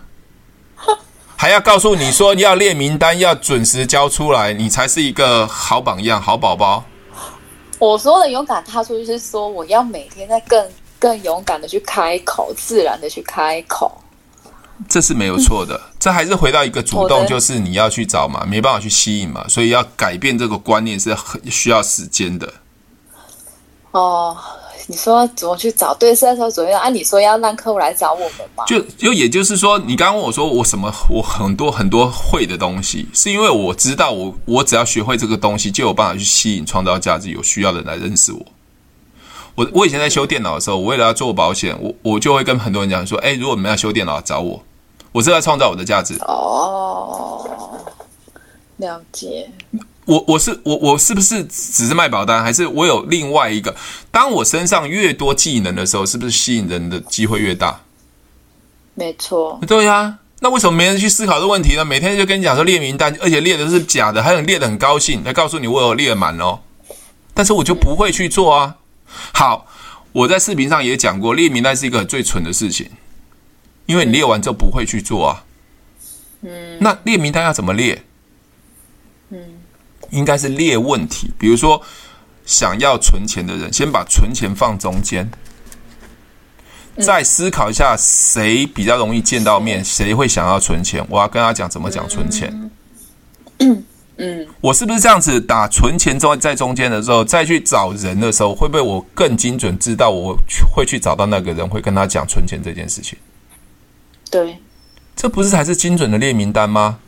还要告诉你说要列名单，要准时交出来，你才是一个好榜样、好宝宝。我说的勇敢踏出去，是说我要每天在更更勇敢的去开口，自然的去开口。这是没有错的，这还是回到一个主动，就是你要去找嘛，没办法去吸引嘛，所以要改变这个观念是很需要时间的。哦。你说怎么去找？对，是在说怎么样？按你说要让客户来找我们吗？就就也就是说，你刚刚问我说我什么？我很多很多会的东西，是因为我知道我我只要学会这个东西，就有办法去吸引创造价值有需要的人来认识我。我我以前在修电脑的时候，我为了要做保险，我我就会跟很多人讲说：哎，如果你们要修电脑，找我，我是在创造我的价值。哦，了解。我我是我我是不是只是卖保单，还是我有另外一个？当我身上越多技能的时候，是不是吸引人的机会越大？没错。对呀、啊，那为什么没人去思考这个问题呢？每天就跟你讲说列名单，而且列的是假的，还有列的很高兴，他告诉你我有列满哦。但是我就不会去做啊。好，我在视频上也讲过，列名单是一个最蠢的事情，因为你列完之后不会去做啊。嗯。那列名单要怎么列？嗯。应该是列问题，比如说想要存钱的人，先把存钱放中间，再思考一下谁比较容易见到面，谁会想要存钱，我要跟他讲怎么讲存钱。嗯嗯，我是不是这样子打存钱中在中间的时候，再去找人的时候，会不会我更精准知道我会去找到那个人，会跟他讲存钱这件事情？对，这不是才是精准的列名单吗？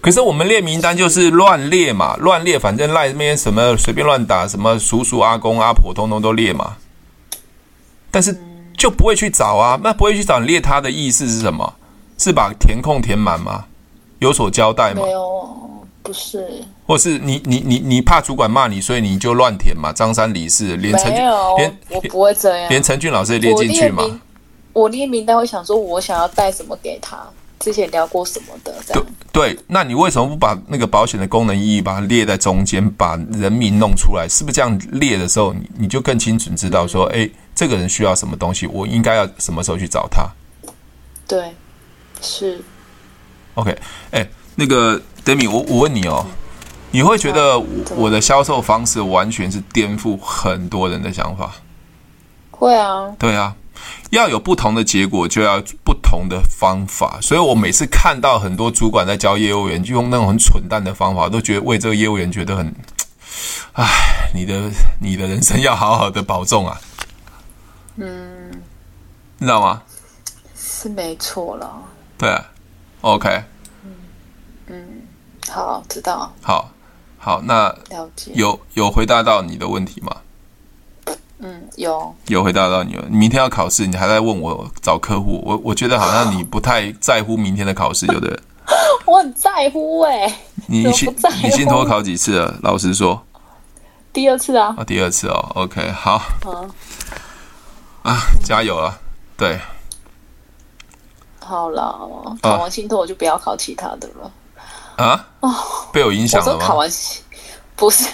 可是我们列名单就是乱列嘛，乱列，反正赖那边什么随便乱打，什么叔叔、阿公、阿婆，通通都列嘛。但是就不会去找啊。那不会去找，你列他的意思是什么？是把填空填满吗？有所交代吗？没有，不是。或是你你你你怕主管骂你，所以你就乱填嘛？张三李四，连陈俊，连我不会这样，连陈俊老师也列进去嘛？我列名单会想说，我想要带什么给他？之前聊过什么的？这样对对，那你为什么不把那个保险的功能意义把它列在中间，把人名弄出来？是不是这样列的时候，你你就更清楚知道说，哎、嗯，这个人需要什么东西，我应该要什么时候去找他？对，是。OK，哎，那个 Demi，我我问你哦，你会觉得我的销售方式完全是颠覆很多人的想法？会啊，对啊。要有不同的结果，就要不同的方法。所以我每次看到很多主管在教业务员，就用那种很蠢蛋的方法，都觉得为这个业务员觉得很，唉，你的你的人生要好好的保重啊。嗯，你知道吗？是没错了。对啊，OK。好，知道。好，好，那了解。有有回答到你的问题吗？嗯，有有回答到你了。你明天要考试，你还在问我找客户，我我觉得好像你不太在乎明天的考试，对不对？我很在乎哎、欸。你信你信托考几次了？老实说，第二次啊。啊，第二次哦。OK，好。嗯。啊，加油啊。对。好了，考完信托我就不要考其他的了。啊？哦，被我影响了吗？考完。不是，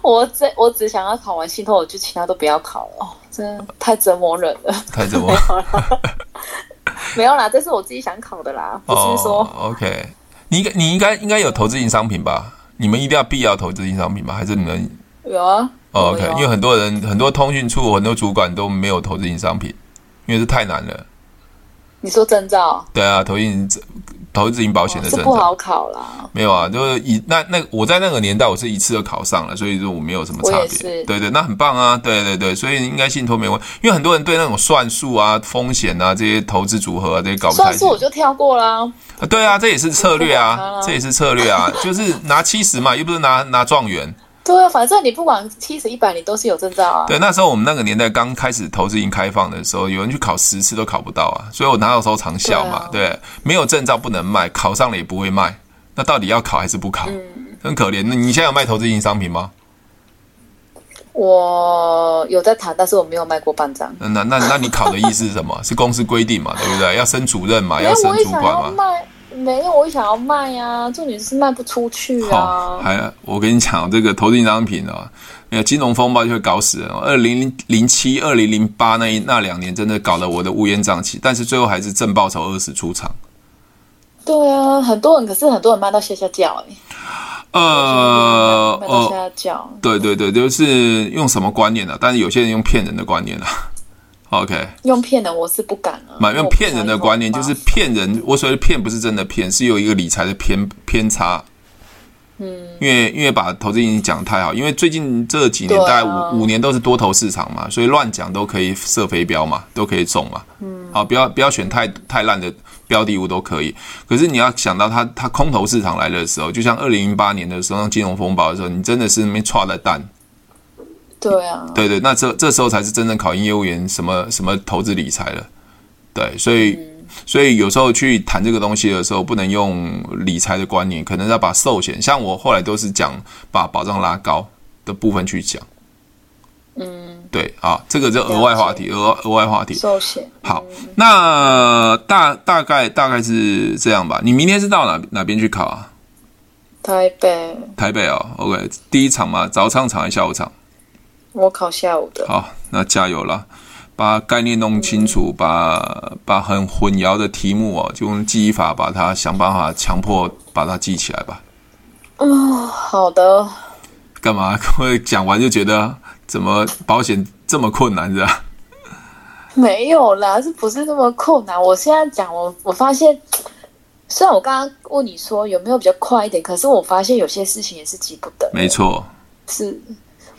我只我只想要考完信托，我就其他都不要考了。哦，真的太折磨人了，太折磨人了。没有啦，这是我自己想考的啦，不是说。Oh, OK，你应你应该应该有投资型商品吧？你们一定要必要投资型商品吗？还是你们有啊？Oh, OK，因为很多人很多通讯处很多主管都没有投资型商品，因为这太难了。你说证照？对啊，投资型。投资型保险的证照、哦、不好考啦，没有啊，就是一那那我在那个年代我是一次就考上了，所以说我没有什么差别。对对，那很棒啊，对对对，所以应该信托没问题，因为很多人对那种算术啊、风险啊这些投资组合啊这些搞不太。算术我就跳过啦。啊，对啊，这也是策略啊，这也是策略啊，就是拿七十嘛，又不是拿拿状元。对啊，反正你不管七十一百，你都是有证照啊。对，那时候我们那个年代刚开始投资型开放的时候，有人去考十次都考不到啊，所以我哪有收长效嘛？对，啊、对，没有证照不能卖，考上了也不会卖。那到底要考还是不考？嗯、很可怜。那你现在有卖投资型商品吗？我有在谈，但是我没有卖过半张。那那那，那你考的意思是什么？是公司规定嘛？对不对？要升主任嘛？要升主管嘛？没有，我想要卖呀、啊，重点是卖不出去啊。还，我跟你讲，这个投资型商品啊，没有金融风暴就会搞死人。二零零七、二零零八那一那两年，真的搞得我的乌烟瘴气，但是最后还是正报酬二十出场。对啊，很多人，可是很多人卖到吓吓叫哎。呃，卖到吓吓叫、呃。对对对，就是用什么观念呢、啊？但是有些人用骗人的观念啊。OK，用骗人我是不敢啊。买用骗人的观念就是骗人，我所谓的骗不是真的骗，是有一个理财的偏偏差。嗯，因为因为把投资型讲太好，因为最近这几年大概五、啊、五年都是多头市场嘛，所以乱讲都可以射飞镖嘛，都可以中嘛。嗯，好，不要不要选太太烂的标的物都可以。可是你要想到它它空头市场来的时候，就像二零零八年的时候，金融风暴的时候，你真的是没错的蛋。对啊，对对，那这这时候才是真正考验业务员什么什么投资理财了。对，所以、嗯、所以有时候去谈这个东西的时候，不能用理财的观念，可能要把寿险，像我后来都是讲把保障拉高的部分去讲。嗯，对啊，这个就额外话题，额额外话题。寿险。好，嗯、那大大概大概是这样吧。你明天是到哪哪边去考啊？台北。台北哦，OK，第一场嘛，早上场还是下午场？我考下午的。好，那加油了，把概念弄清楚，嗯、把把很混淆的题目哦，就用记忆法把它想办法强迫把它记起来吧。哦，好的。干嘛？我讲完就觉得怎么保险这么困难是吧？没有啦，是不是那么困难？我现在讲，我我发现，虽然我刚刚问你说有没有比较快一点，可是我发现有些事情也是急不得。没错。是。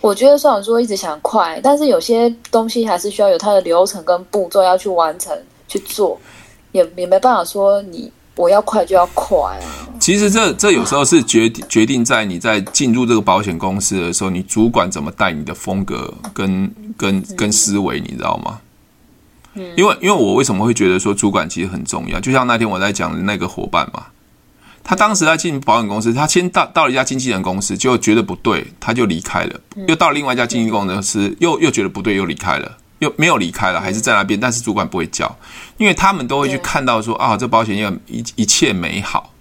我觉得虽然说一直想快，但是有些东西还是需要有它的流程跟步骤要去完成去做，也也没办法说你我要快就要快啊。其实这这有时候是决决定在你在进入这个保险公司的时候，你主管怎么带你的风格跟跟跟思维，你知道吗？嗯，因为因为我为什么会觉得说主管其实很重要？就像那天我在讲的那个伙伴嘛，他当时在进保险公司，他先到到了一家经纪人公司，就觉得不对，他就离开了，又到另外一家经纪公司，又又觉得不对，又离开了。又没有离开了，还是在那边，但是主管不会叫，因为他们都会去看到说啊，这保险业一一切美好。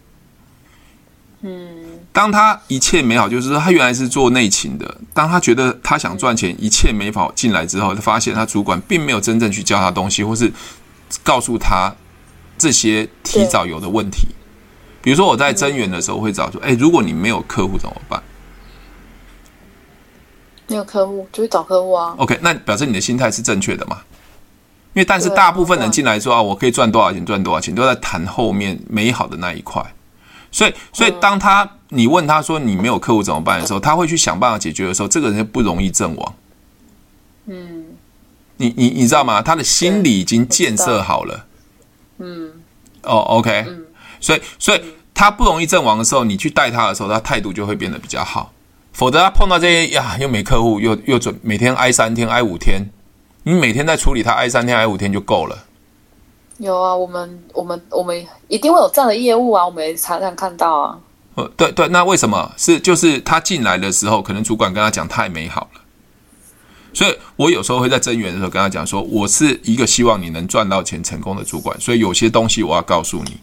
嗯，当他一切美好，就是说他原来是做内勤的，当他觉得他想赚钱，一切美好进来之后，他发现他主管并没有真正去教他东西，或是告诉他这些提早有的问题。比如说我在增援的时候会找说，哎，如果你没有客户怎么办？没有客户就去找客户啊。OK，那表示你的心态是正确的嘛？因为但是大部分人进来说啊，我可以赚多少钱，赚多少钱，都在谈后面美好的那一块。所以，所以当他你问他说你没有客户怎么办的时候，他会去想办法解决的时候，这个人就不容易阵亡。嗯，你你你知道吗？他的心理已经建设好了。嗯。哦，OK。嗯。所以，所以他不容易阵亡的时候，你去带他的时候，他态度就会变得比较好。否则他碰到这些呀，又没客户，又又准每天挨三天挨五天，你每天在处理他挨三天挨五天就够了。有啊，我们我们我们一定会有这样的业务啊，我们也常常看到啊。呃，对对，那为什么是就是他进来的时候，可能主管跟他讲太美好了，所以我有时候会在增援的时候跟他讲说，我是一个希望你能赚到钱成功的主管，所以有些东西我要告诉你，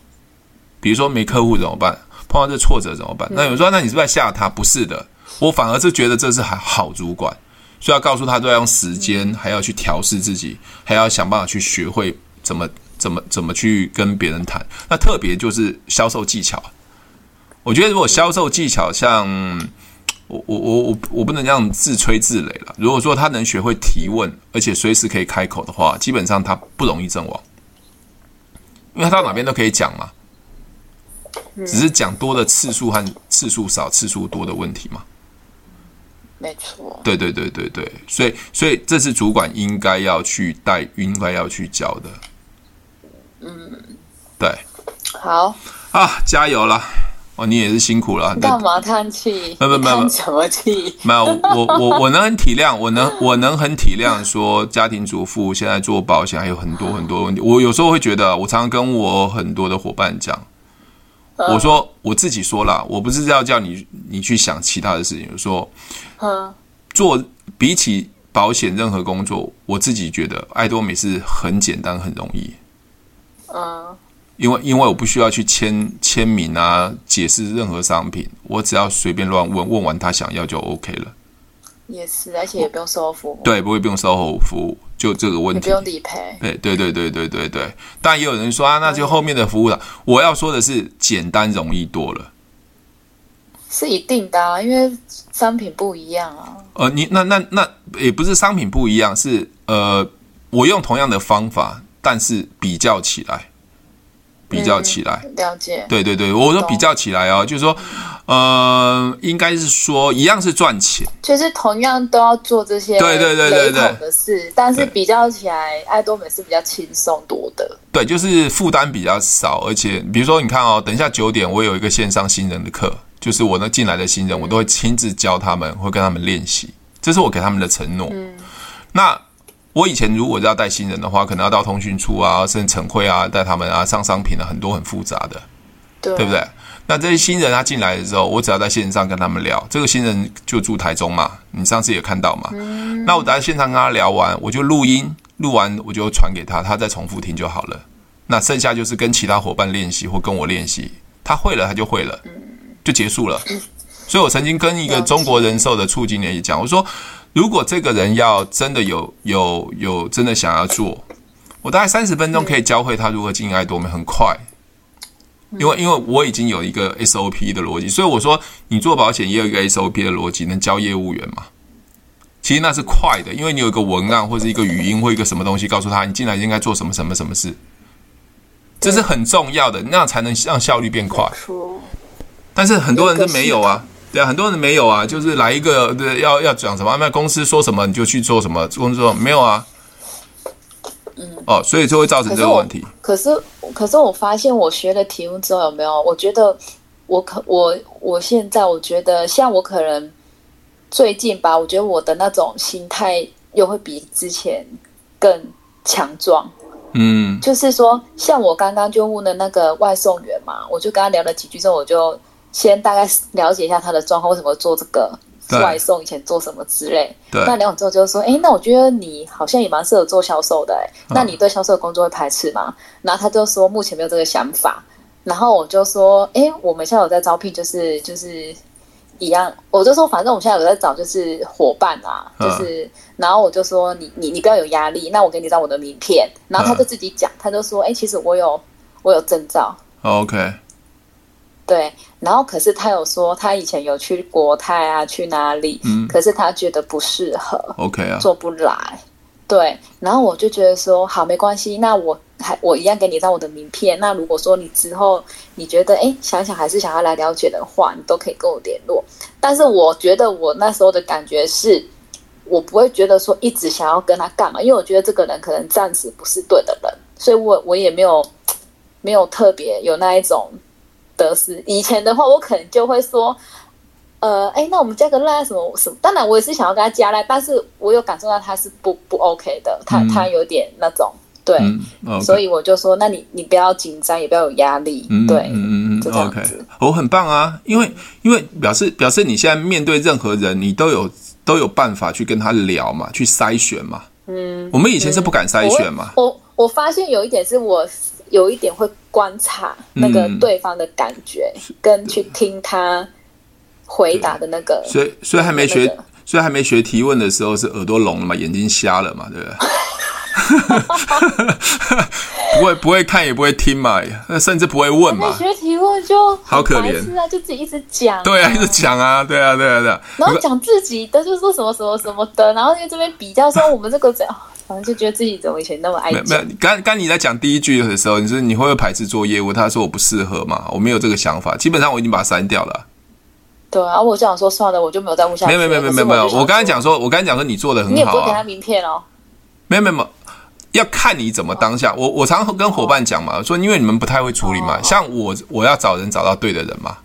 比如说没客户怎么办，碰到这挫折怎么办？那有人说，那你是不是在吓他？不是的。我反而是觉得这是还好主管，所以要告诉他都要用时间，还要去调试自己，还要想办法去学会怎么怎么怎么去跟别人谈。那特别就是销售技巧，我觉得如果销售技巧像我我我我我不能这样自吹自擂了。如果说他能学会提问，而且随时可以开口的话，基本上他不容易阵亡，因为他到哪边都可以讲嘛，只是讲多的次数和次数少、次数多的问题嘛。没错，对对对对对，所以所以这是主管应该要去带，应该要去教的。嗯，对，好啊，加油啦哦！你也是辛苦了。干嘛叹气？没有没有没有什么气？没有，我我我能很体谅，我能我能很体谅，说家庭主妇现在做保险还有很多很多问题。我有时候会觉得，我常常跟我很多的伙伴讲。我说我自己说了，我不是要叫你你去想其他的事情。我说，做比起保险任何工作，我自己觉得爱多美是很简单很容易。嗯，因为因为我不需要去签签名啊，解释任何商品，我只要随便乱问问完他想要就 OK 了。也是，而且也不用售后服务。对，不会不用售后服务。就这个问题，不用理赔。对对对对对对对，但也有人说啊，那就后面的服务了。我要说的是，简单容易多了，是一定的啊，因为商品不一样啊。呃，你那那那也不是商品不一样，是呃，我用同样的方法，但是比较起来。比较起来，嗯、了解。对对对，我说比较起来哦，就是说，呃，应该是说一样是赚钱，就是同样都要做这些对对对对对的事，但是比较起来，爱多美是比较轻松多的。对，就是负担比较少，而且比如说你看哦，等一下九点我有一个线上新人的课，就是我那进来的新人，我都会亲自教他们，会跟他们练习，这是我给他们的承诺。嗯，那。我以前如果要带新人的话，可能要到通讯处啊，甚至晨会啊，带他们啊上商品啊，很多很复杂的，对，对不对？那这些新人他进来的时候，我只要在线上跟他们聊。这个新人就住台中嘛，你上次也看到嘛。嗯。那我在线上跟他聊完，我就录音，录完我就传给他，他再重复听就好了。那剩下就是跟其他伙伴练习或跟我练习，他会了他就会了，就结束了。所以我曾经跟一个中国人寿的处经理也讲，我说。如果这个人要真的有有有真的想要做，我大概三十分钟可以教会他如何经营爱多美，很快。因为因为我已经有一个 SOP 的逻辑，所以我说你做保险也有一个 SOP 的逻辑，能教业务员嘛？其实那是快的，因为你有一个文案或者一个语音或一个什么东西告诉他，你进来应该做什么什么什么事，这是很重要的，那样才能让效率变快。但是很多人都没有啊。对啊，很多人没有啊，就是来一个对，要要讲什么，那公司说什么你就去做什么，公司说没有啊，嗯，哦，所以就会造成这个问题。可是，可是，可是我发现我学了题目之后有没有？我觉得我可我我现在我觉得像我可能最近吧，我觉得我的那种心态又会比之前更强壮。嗯，就是说，像我刚刚就问的那个外送员嘛，我就跟他聊了几句之后，我就先大概了解一下他的状况，为什么做这个外送，以前做什么之类。对。那聊完之后就说，哎，那我觉得你好像也蛮适合做销售的，哎，那你对销售的工作会排斥吗？然后他就说目前没有这个想法。然后我就说，哎，我们现在有在招聘，就是就是。一样，我就说，反正我们现在有在找，就是伙伴啊，就是，然后我就说，你你你不要有压力，那我给你张我的名片，然后他就自己讲，他就说，哎，其实我有我有证照，OK，对，然后可是他有说，他以前有去国泰啊，去哪里，嗯，可是他觉得不适合，OK 啊，做不来。对，然后我就觉得说好，没关系，那我还我一样给你张我的名片。那如果说你之后你觉得哎想想还是想要来了解的话，你都可以跟我联络。但是我觉得我那时候的感觉是，我不会觉得说一直想要跟他干嘛，因为我觉得这个人可能暂时不是对的人，所以我我也没有没有特别有那一种得失。以前的话，我可能就会说。呃，哎，那我们加个赖什么什么？当然，我也是想要跟他加赖，但是我有感受到他是不不 OK 的，他、嗯、他有点那种对、嗯 okay，所以我就说，那你你不要紧张，也不要有压力，嗯、对，嗯这样子。我、很棒啊，因为因为表示表示你现在面对任何人，你都有都有办法去跟他聊嘛，去筛选嘛。嗯，我们以前是不敢筛选嘛。我我，我发现有一点是我有一点会观察那个对方的感觉，嗯、跟去听他。回答的那个，所以所以还没学，所以还没学提问的时候是耳朵聋了嘛，眼睛瞎了嘛，对不对？不会不会看也不会听嘛，那甚至不会问嘛。学提问就好可怜啊，就自己一直讲。对啊，一直讲啊，对啊，对啊，对啊。然后讲自己的，就说什么什么什么的，然后在这边比较说我们这个怎样，反正就觉得自己怎么以前那么爱讲。没有，刚刚你在讲第一句的时候，你说你会不会排斥做业务？他说我不适合嘛，我没有这个想法。基本上我已经把它删掉了。对啊，我这样说算了，我就没有再问下去。没有没有没有没有没有，我刚才讲说，我刚才讲说你做的很好、啊。你也不会给他名片哦。没有没有没有，要看你怎么当下。我我常常跟伙伴讲嘛，说因为你们不太会处理嘛，像我我要找人找到对的人嘛。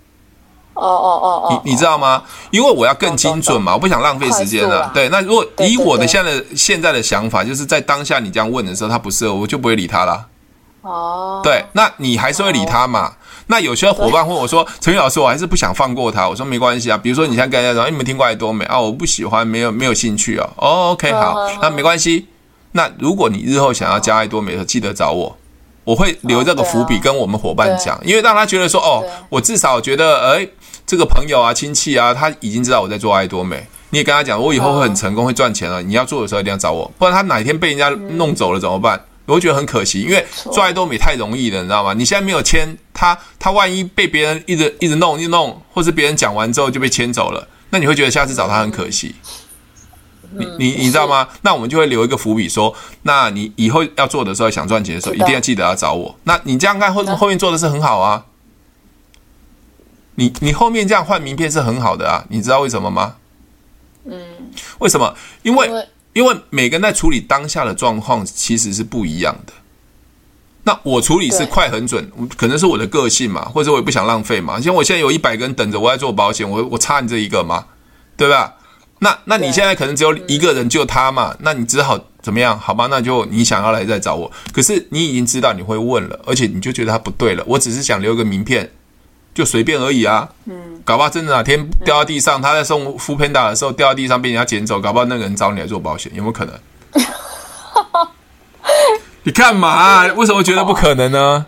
哦哦哦哦。你你知道吗？因为我要更精准嘛，我不想浪费时间了。对，那如果以我的现在的现在的想法，就是在当下你这样问的时候，他不适合，我就不会理他了。哦。对，那你还是会理他嘛？那有些伙伴问我说：“陈宇老师，我还是不想放过他。”我说：“没关系啊，比如说你现在跟人家说，你们听过爱多美啊？我不喜欢，没有没有兴趣哦。哦，OK，好，那没关系。那如果你日后想要加爱多美的，记得找我，我会留这个伏笔跟我们伙伴讲，因为让他觉得说，哦，我至少觉得，哎，这个朋友啊、亲戚啊，他已经知道我在做爱多美。你也跟他讲，我以后会很成功，会赚钱了。你要做的时候一定要找我，不然他哪天被人家弄走了怎么办？”我会觉得很可惜，因为做爱多美太容易了，你知道吗？你现在没有签他，他万一被别人一直一直弄一弄，或是别人讲完之后就被签走了，那你会觉得下次找他很可惜。你你你知道吗？那我们就会留一个伏笔，说，那你以后要做的时候，想赚钱的时候，一定要记得要找我。那你这样看后后面做的是很好啊。你你后面这样换名片是很好的啊，你知道为什么吗？嗯，为什么？因为。因为每个人在处理当下的状况其实是不一样的。那我处理是快很准，可能是我的个性嘛，或者我也不想浪费嘛。像我现在有一百个人等着我在做保险，我我差你这一个吗？对吧？那那你现在可能只有一个人，就他嘛，那你只好怎么样？好吧，那就你想要来再找我。可是你已经知道你会问了，而且你就觉得他不对了。我只是想留个名片。就随便而已啊，嗯，搞不好真的哪天掉到地上，他在送 foodpanda 的时候掉到地上被人家捡走，搞不好那个人找你来做保险，有没有可能？你干嘛啊？为什么觉得不可能呢？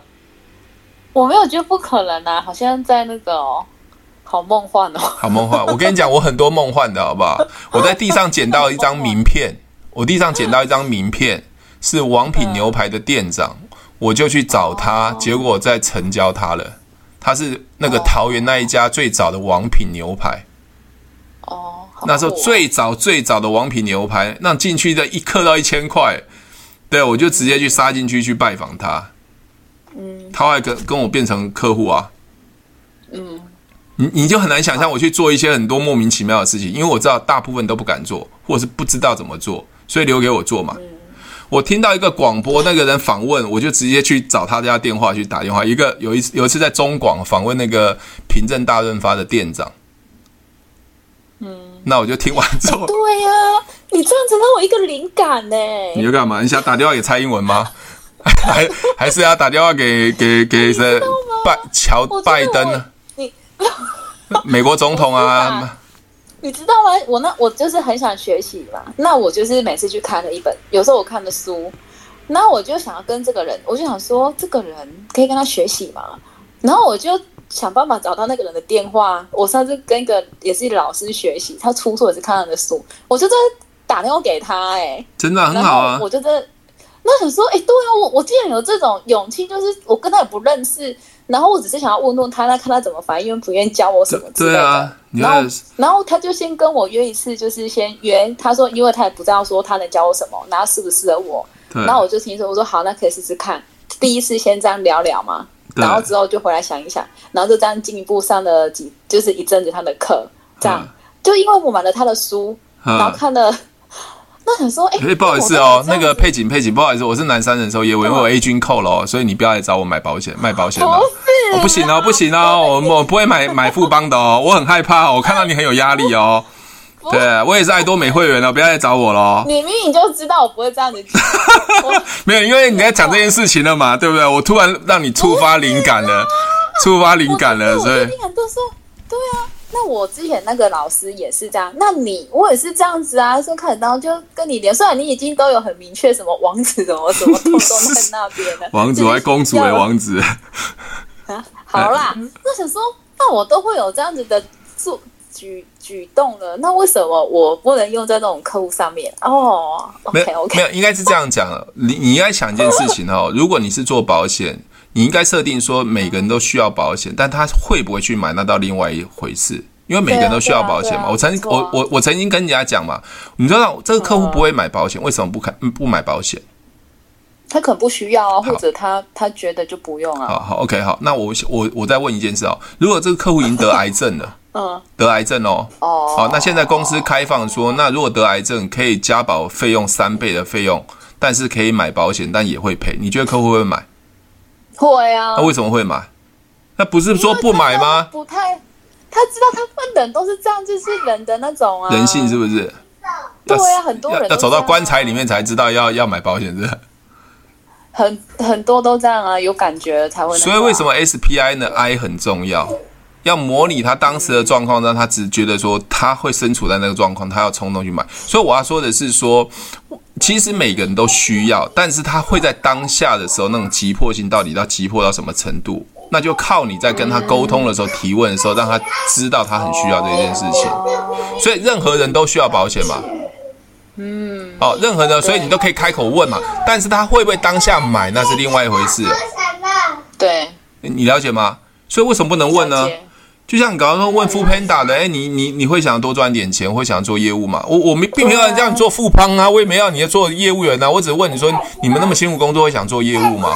我没有觉得不可能啊，好像在那个哦，好梦幻哦，好梦幻。我跟你讲，我很多梦幻的好不好？我在地上捡到一张名片，我地上捡到一张名片，是王品牛排的店长，我就去找他，结果在成交他了。他是那个桃园那一家最早的王品牛排，哦，那时候最早最早的王品牛排，那进去的一克到一千块，对，我就直接去杀进去去拜访他，嗯，他还跟跟我变成客户啊，嗯，你你就很难想象我去做一些很多莫名其妙的事情因为我知道大部分都不敢做或者是不知道怎么做所以留给我做嘛我听到一个广播那个人访问我就直接去找他家电话去打电话。一个有一次有一次在中广访问那个凭证大润发的店长嗯那我就听完之后对呀你这样子让我一个灵感呢。你要干嘛？你想打电话给蔡英文吗？还还是要打电话给给给谁？拜乔拜登呢？你 美国总统啊？你知道吗？我那我就是很想学习嘛。那我就是每次去看了一本，有时候我看的书，然后我就想要跟这个人，我就想说这个人可以跟他学习嘛。然后我就想办法找到那个人的电话。我上次跟一个也是老师学习，他出错也是看他的书，我就在打电话给他、欸，哎，真的很好啊。我就在。那想说，哎、欸，对啊，我我竟然有这种勇气，就是我跟他也不认识，然后我只是想要问问他，那看他怎么反应，愿不愿意教我什么之类的。对啊，然后然后他就先跟我约一次，就是先约，他说，因为他也不知道说他能教我什么，然后适不适合我。然后我就听说，我说好，那可以试试看。第一次先这样聊聊嘛，然后之后就回来想一想，然后就这样进一步上了几，就是一阵子他的课，这样就因为我买了他的书，然后看了。那想说，哎、欸，不好意思哦，那个佩景佩景，不好意思，我是南山人寿业务员，因为我 A 君扣了、哦，所以你不要来找我买保险卖保险了。不，哦、不行哦，不行哦，我我不会买买富邦的哦，我很害怕，哦我看到你很有压力哦。对，我也是爱多美会员哦，不要来找我喽。你明明就知道我不会这样子讲，没有，因为你在讲这件事情了嘛，对不对？我突然让你触发灵感了，触发灵感了，所以。灵感都说，对啊。那我之前那个老师也是这样，那你我也是这样子啊，说看得到就跟你连，虽然你已经都有很明确什么王子怎么怎么都在那边了，王子还公主哎，王子 啊，好啦，那想说，那我都会有这样子的做举举动了，那为什么我不能用在那种客户上面？哦，OK OK，没有，应该是这样讲，你你应该想一件事情哦，如果你是做保险。你应该设定说每个人都需要保险，但他会不会去买那到另外一回事，因为每个人都需要保险嘛。我曾经我我我曾经跟人家讲嘛，你知道这个客户不会买保险，为什么不看不买保险？他可能不需要啊，或者他他觉得就不用啊。好好，OK，好，那我我我再问一件事哦，如果这个客户已经得癌症了，嗯，得癌症哦，哦，好，那现在公司开放说，那如果得癌症可以加保费用三倍的费用，但是可以买保险，但也会赔，你觉得客户会买？会啊，那为什么会买？那不是说不买吗？不太，他知道他们人都是这样，就是人的那种啊，人性是不是？对啊，很多人要走到棺材里面才知道要要买保险，是很很多都这样啊，有感觉才会。所以为什么 SPI 呢？I 很重要，要模拟他当时的状况，让他只觉得说他会身处在那个状况，他要冲动去买。所以我要说的是说。其实每个人都需要，但是他会在当下的时候那种急迫性到底要急迫到什么程度？那就靠你在跟他沟通的时候、提问的时候，让他知道他很需要这件事情。所以任何人都需要保险嘛？嗯。哦，任何人，所以你都可以开口问嘛。但是他会不会当下买，那是另外一回事。对。你了解吗？所以为什么不能问呢？就像你刚刚说问 foodpanda 的，哎，你你你会想多赚点钱，会想做业务吗？我我没并没有让你做富邦啊，我也没有让你要做业务员啊，我只是问你说，你们那么辛苦工作，会想做业务吗？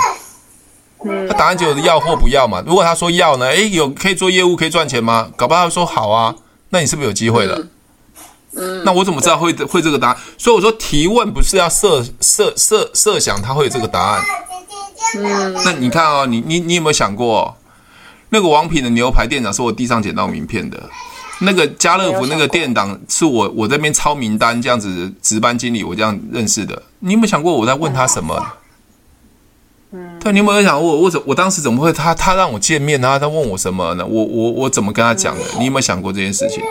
他答案就是要或不要嘛。如果他说要呢，哎，有可以做业务可以赚钱吗？搞不好他说好啊，那你是不是有机会了？嗯，那我怎么知道会会这个答案？所以我说提问不是要设设设设想他会有这个答案。嗯，那你看哦，你你你有没有想过？那个王品的牛排店长是我地上捡到名片的，那个家乐福那个店长是我我这边抄名单这样子值班经理我这样认识的。你有没有想过我在问他什么？嗯，对，你有没有想过我我怎我当时怎么会他他让我见面啊？他问我什么呢？我我我怎么跟他讲的？你有没有想过这件事情？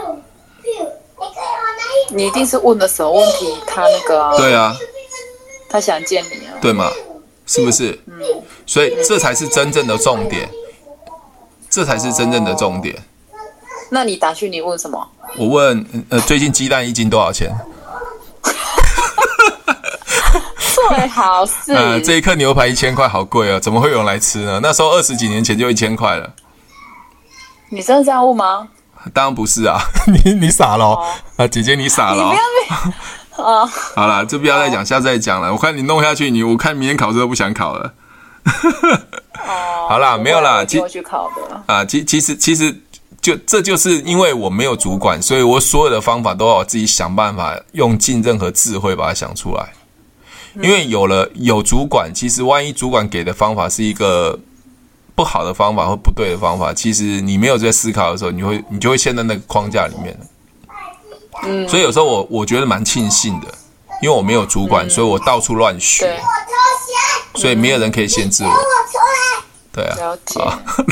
你一定是问的什么问题？他那个啊，对啊，他想见你啊，对吗？是不是？嗯，所以这才是真正的重点。这才是真正的重点。那你打去你问什么？我问，呃，最近鸡蛋一斤多少钱？最好是。呃，这一颗牛排一千块，好贵啊！怎么会有人来吃呢？那时候二十几年前就一千块了。你真的这样问吗？当然不是啊！你你傻了啊，姐姐你傻了。你不要啊！好了，就不要再讲，下次再讲了。我看你弄下去，你我看明天考试都不想考了。哦，好啦，没有啦，其去考的啊，其其实其实就这就是因为我没有主管，所以我所有的方法都要我自己想办法，用尽任何智慧把它想出来。因为有了有主管，其实万一主管给的方法是一个不好的方法或不对的方法，其实你没有在思考的时候，你会你就会陷在那个框架里面。嗯，所以有时候我我觉得蛮庆幸的，因为我没有主管，嗯、所以我到处乱学，所以没有人可以限制我。对啊，了解。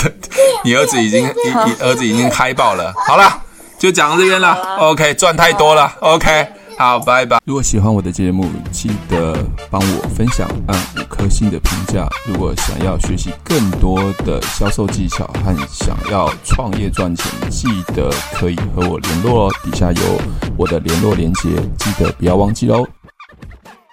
你儿子已经，你你儿子已经嗨爆了。好了，就讲到这边了。OK，赚太多了。OK，好，拜拜。如果喜欢我的节目，记得帮我分享，按五颗星的评价。如果想要学习更多的销售技巧和想要创业赚钱，记得可以和我联络哦。底下有我的联络连接，记得不要忘记喽。